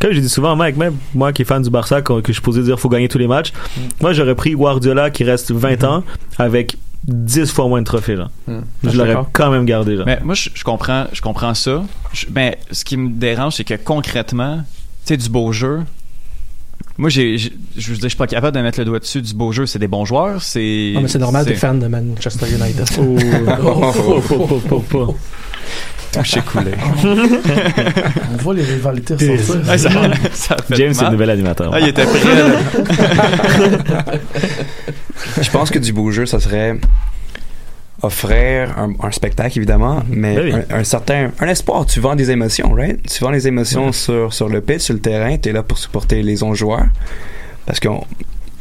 comme je dis souvent, Mike, même moi qui est fan du Barça, que, que je suis posé dire faut gagner tous les matchs, moi j'aurais pris Guardiola qui reste 20 ans avec 10 fois moins de trophées, là. Mm. Ah, Je l'aurais quand même gardé, genre. Mais moi, je, je comprends, je comprends ça. Je- mais ce qui me dérange, c'est que concrètement, tu sais, du beau jeu. Moi, j'ai, je veux dire, je suis pas capable de mettre le doigt dessus. Du beau jeu, c'est des bons joueurs. C'est. Ah, mais c'est normal, t'es c'est fan de Manchester United. Oh, oh, oh, oh, oh, oh. touché coulé. On voit les rivalités ressortir. Ouais, ça, James, c'est le nouvel animateur. Ah, il était prêt. Je pense que du beau jeu, ça serait offrir un, un spectacle, évidemment, mais Ben oui. un, un certain un espoir. Tu vends des émotions, right? Tu vends des émotions sur, sur le pitch, sur le terrain. Tu es là pour supporter les autres joueurs. Parce que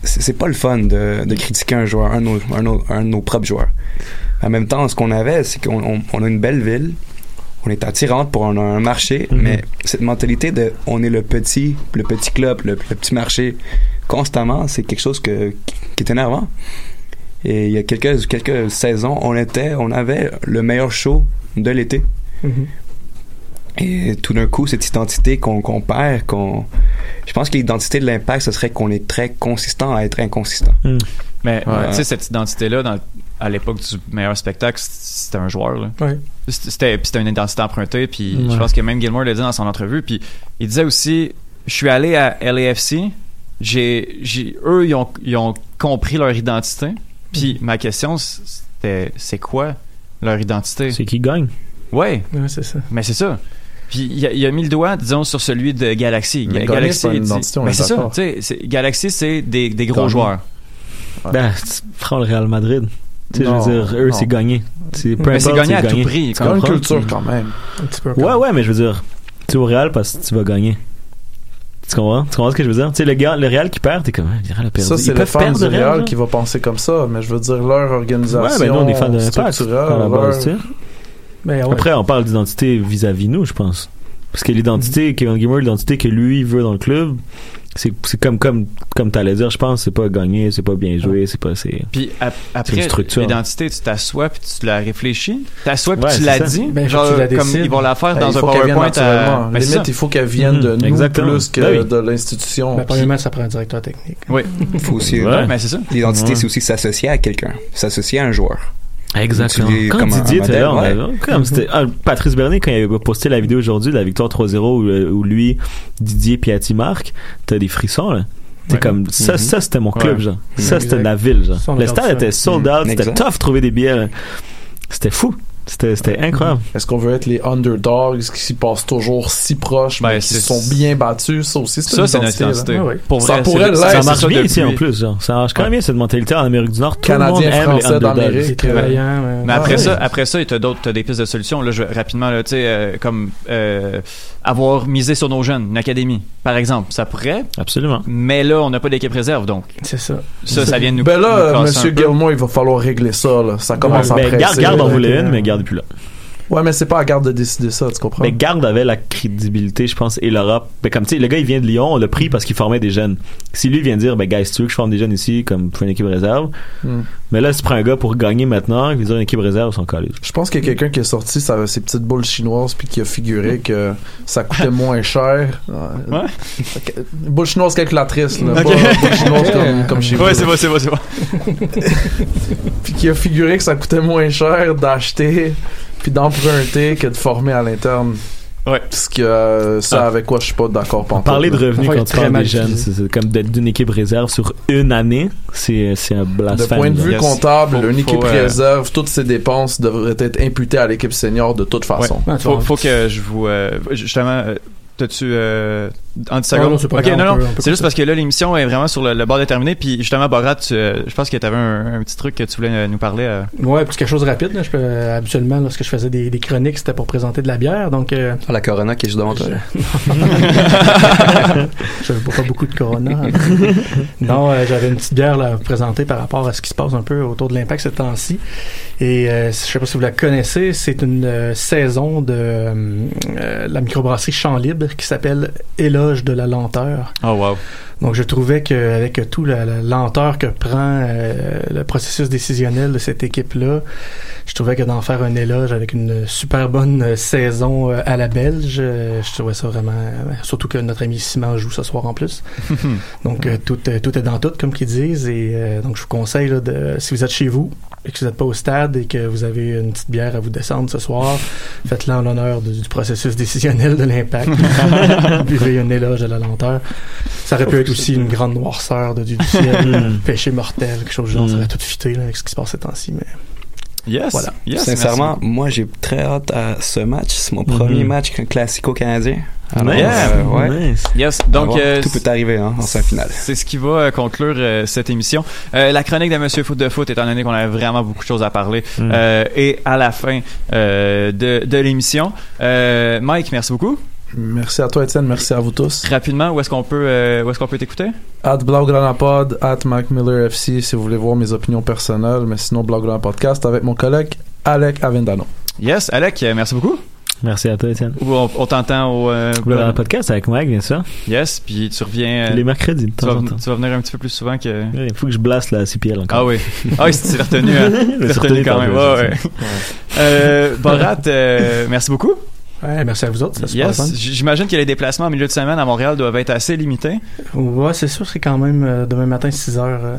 c'est c'est pas le fun de, de critiquer un joueur, un de, nos, un, de nos- un de nos propres joueurs. En même temps, ce qu'on avait, c'est qu'on on- on a une belle ville, on est attirante pour un, un marché, Mhm. mais cette mentalité de on est le petit, le petit club, le, le petit marché, constamment, c'est quelque chose que, qui, qui est énervant. Et il y a quelques, quelques saisons, on était, on avait le meilleur show de l'été. Mhm. Et tout d'un coup, cette identité qu'on perd, qu'on, je pense que l'identité de l'impact, ce serait qu'on est très consistant à être inconsistant. Mais Ouais. tu sais, cette identité-là, dans- à l'époque du meilleur spectacle, c'était un joueur. Là. Ouais. C'était puis c'était une identité empruntée. Puis je pense que même Gilmore l'a dit dans son entrevue. Puis il disait aussi, je suis allé à LAFC. J'ai, j'ai, eux, ils ont, ils ont compris leur identité. Puis ma question, c'était, c'est quoi leur identité? C'est qui gagne. Ouais, Ouais, c'est ça. mais c'est ça. Puis il a, il a mis le doigt, disons, sur celui de Galaxy. Mais Galaxy, c'est pas une dit- identité, on ben est c'est ça. Galaxy, c'est des, des gros joueurs. Ben, tu prends le Real Madrid. Tu sais, je veux dire, eux, c'est gagné. Peu Mais c'est gagné à tout prix. C'est quand même une culture quand même. Ouais, ouais, mais je veux dire, tu es au Real parce que tu vas gagner. Tu comprends? Tu comprends ce que je veux dire? Tu sais, le, gars, le Real qui perd, t'es comme, ah, le Real a perdu. Ça, c'est le fan du le Real, Real qui va penser comme ça, mais je veux dire, leur organisation Ouais, ben nous, on est fans de sais. Ben, ouais. Après, on parle d'identité vis-à-vis nous, je pense. Parce que l'identité, Kevin Gilmore, l'identité que lui veut dans le club, c'est comme comme comme t'allais dire, je pense, c'est pas gagner, c'est pas bien joué, c'est pas c'est. Puis ap- après, l'identité, tu t'assois puis tu la réfléchis. T'assois puis Ouais, tu l'as dit. Ben, genre, que tu la comme ils vont la faire Ben, dans un PowerPoint. À... Ben, Limite, il faut qu'elle vienne de nous exactement. plus que Ben oui. de l'institution. Ben, premièrement, ça prend un directeur technique. Oui, faut aussi. Ouais. mais c'est ça. L'identité, Ouais. c'est aussi s'associer à quelqu'un, s'associer à un joueur. Exactement. Quand comme un- Didier un était là, on avait- comme c'était ah, Patrice Bernier quand il avait posté la vidéo aujourd'hui de la victoire 3-0 où, euh, où lui, Didier Piatti marque, t'as des frissons là. T'es Ouais. comme ça, Mhm. ça c'était mon club Ouais. genre. Ça c'était la ville genre. Le stade était sold Mhm. out, c'était tough de trouver des billets. là. C'était fou. C'était c'était incroyable. Est-ce qu'on veut être les underdogs qui s'y passent toujours si proches, Ben, mais qui sont bien battus? Ça aussi, c'est Ça, une c'est notre identité, là. identité. Ouais, ouais. Pour Ça vrai, pourrait c'est- l'être. Ça marche ça bien ici en plus genre. Ça marche quand même bien cette mentalité en Amérique du Nord. Tout le monde Canadien, aime les Français underdogs. d'Amérique. Ouais. Mais après Ah, ça, ouais. après ça, t'as d'autres, t'as des pistes de solutions. Là, je, rapidement, là, tu sais, euh, comme euh, avoir misé sur nos jeunes, une académie, par exemple, ça pourrait. Absolument. Mais là, on n'a pas d'équipe réserve, donc C'est ça. ça, ça vient de nous. Ben nous là, un peu. Gilmore, il va falloir régler ça. Là. Ça commence à Ben, presser. garde, garde, on voulait une, mais garde plus là. Ouais, mais c'est pas à garde de décider ça, tu comprends? Mais Garde avait la crédibilité, je pense, et l'Europe. Ben, comme tu sais, le gars, il vient de Lyon, on l'a pris parce qu'il formait des jeunes. Si lui vient dire, ben, gars, si tu veux que je forme des jeunes ici, comme pour une équipe réserve. Hmm. Mais là, si tu prends un gars pour gagner maintenant, il veut dire une équipe réserve, sont collés. Je pense qu'il y a quelqu'un qui est sorti ça, ses petites boules chinoises puis qui a figuré que ça coûtait moins cher. Ouais. Ok, Boule chinoise calculatrice, là. Ok. Pas boule chinoise comme, comme chez Ouais, c'est bon, c'est bon, c'est bon. Puis qui a figuré que ça coûtait moins cher d'acheter puis que de former à l'interne. Ouais. Parce que euh, ça, Ah. avec quoi je suis pas d'accord Parler de revenus quand tu très parles des jeunes, c'est comme d'être d'une équipe réserve sur une année, c'est c'est un De blasphème. point de vue Yes. comptable, Faut- une équipe faut, euh, réserve, toutes ses dépenses devraient être imputées à l'équipe senior de toute façon. Ouais, Faut, que je vous. euh, justement, euh, t'as-tu. En 10 Ah, non, c'est pas ok, grave, non, C'est juste parce que là, l'émission est vraiment sur le, le bord de terminer. Puis justement, Borat, tu, euh, je pense que t'avais un, un petit truc que tu voulais euh, nous parler. euh. Ouais, puis c'est quelque chose de rapide. Là. Je peux, euh, habituellement, lorsque je faisais des, des chroniques, c'était pour présenter de la bière. Donc, euh, Ah, la Corona qui est juste devant toi. je bois pas beaucoup de Corona. non, euh, j'avais une petite bière là, à vous présenter par rapport à ce qui se passe un peu autour de l'impact ces temps-ci. Et euh, je sais pas si vous la connaissez, c'est une euh, saison de la microbrasserie Champ Libre qui s'appelle De la lenteur. Oh, wow. Donc, je trouvais qu'avec tout la, la lenteur que prend euh, le processus décisionnel de cette équipe-là, je trouvais que d'en faire un éloge avec une super bonne euh, saison euh, à la Belge, euh, je trouvais ça vraiment... surtout que notre ami Simon joue ce soir en plus. donc, tout, tout est dans tout, comme qu'ils disent. Et euh, donc, je vous conseille, là, de, si vous êtes chez vous et que vous n'êtes pas au stade et que vous avez une petite bière à vous descendre ce soir, faites-le en l'honneur du, processus décisionnel de l'impact. Buvez un éloge de la lenteur. Ça aurait pu être aussi une grande noirceur de, du du ciel, péché mortel, quelque chose du genre. Ça aurait tout fité là, avec ce qui se passe ces temps-ci. Mais Yes. Voilà. Yes, Sincèrement, merci. moi j'ai très hâte à ce match. C'est mon premier Mhm. match classico-canadien. Alors, Yeah. euh, ouais. Nice. Yes. Donc, euh, tout peut arriver hein, en sa finale. C'est ce qui va euh, conclure euh, cette émission. Euh, la chronique de Monsieur Foot de Foot, étant donné qu'on avait vraiment beaucoup de choses à parler, Mm. euh, et à la fin euh, de, de l'émission. Euh, Mike, merci beaucoup. Merci à toi, Étienne. Merci à vous tous. Rapidement, où est-ce qu'on peut, euh, où est-ce qu'on peut t'écouter? At Blaugrana-Pod, at Mac Miller FC si vous voulez voir mes opinions personnelles, mais sinon Blaugrana Podcast avec mon collègue Alec Avendano. Yes, Alec, euh, merci beaucoup. Merci à toi, Étienne. On, on t'entend au. euh, podcast avec Mike, bien sûr. Yes, puis tu reviens. euh, Les mercredis, de tu, vas, en temps. tu vas venir un petit peu plus souvent que. Il faut que je blasse la CPL encore. Ah oui. Ah oui, c'est retenu. Hein? Retenu quand même. Ouais, ouais. Euh, Borat, euh, merci beaucoup. Ouais, merci à vous autres. Yes. J'imagine que les déplacements en milieu de semaine à Montréal doivent être assez limités. Ouais, c'est sûr, c'est quand même euh, demain matin 6 heures. euh,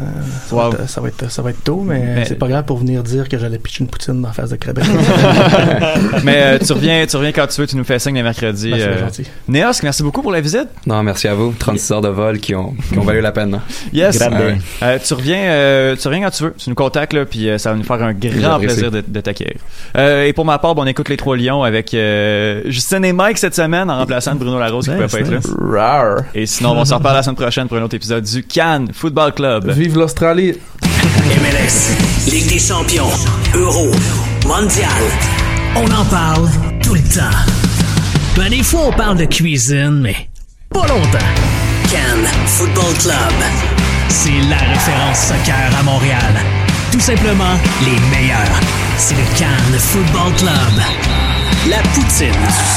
ça, Wow. va être, ça, va être, ça va être tôt, mais, Mais- c'est pas grave pour venir dire que j'allais pitcher une poutine dans la face de Québec. Mais euh, tu reviens, tu reviens quand tu veux, tu nous fais signe les mercredis. Ben, c'est euh. gentil. Néos, merci beaucoup pour la visite. Non, merci à vous. 36 heures de vol qui ont, qui ont valu la peine. hein. Yes. Tu reviens, euh, tu reviens quand tu veux. Tu nous contactes là, puis euh, ça va nous faire un grand plaisir de, de t'accueillir. Euh, et pour ma part, bon, on écoute les trois lions avec euh, Justin et Mike cette semaine en remplaçant de Bruno Larose qui Nice, pouvait pas être là. Rar. Et sinon, on va s'en reparler la semaine prochaine pour un autre épisode du Cannes Football Club. Vive l'Australie. MLS, Ligue des champions, Euro, Mondial. On en parle tout le temps. Ben, des fois, on parle de cuisine, mais pas longtemps. Cannes Football Club. C'est la référence soccer à Montréal. Tout simplement les meilleurs. C'est le Cannes Football Club. La poutine du soccer.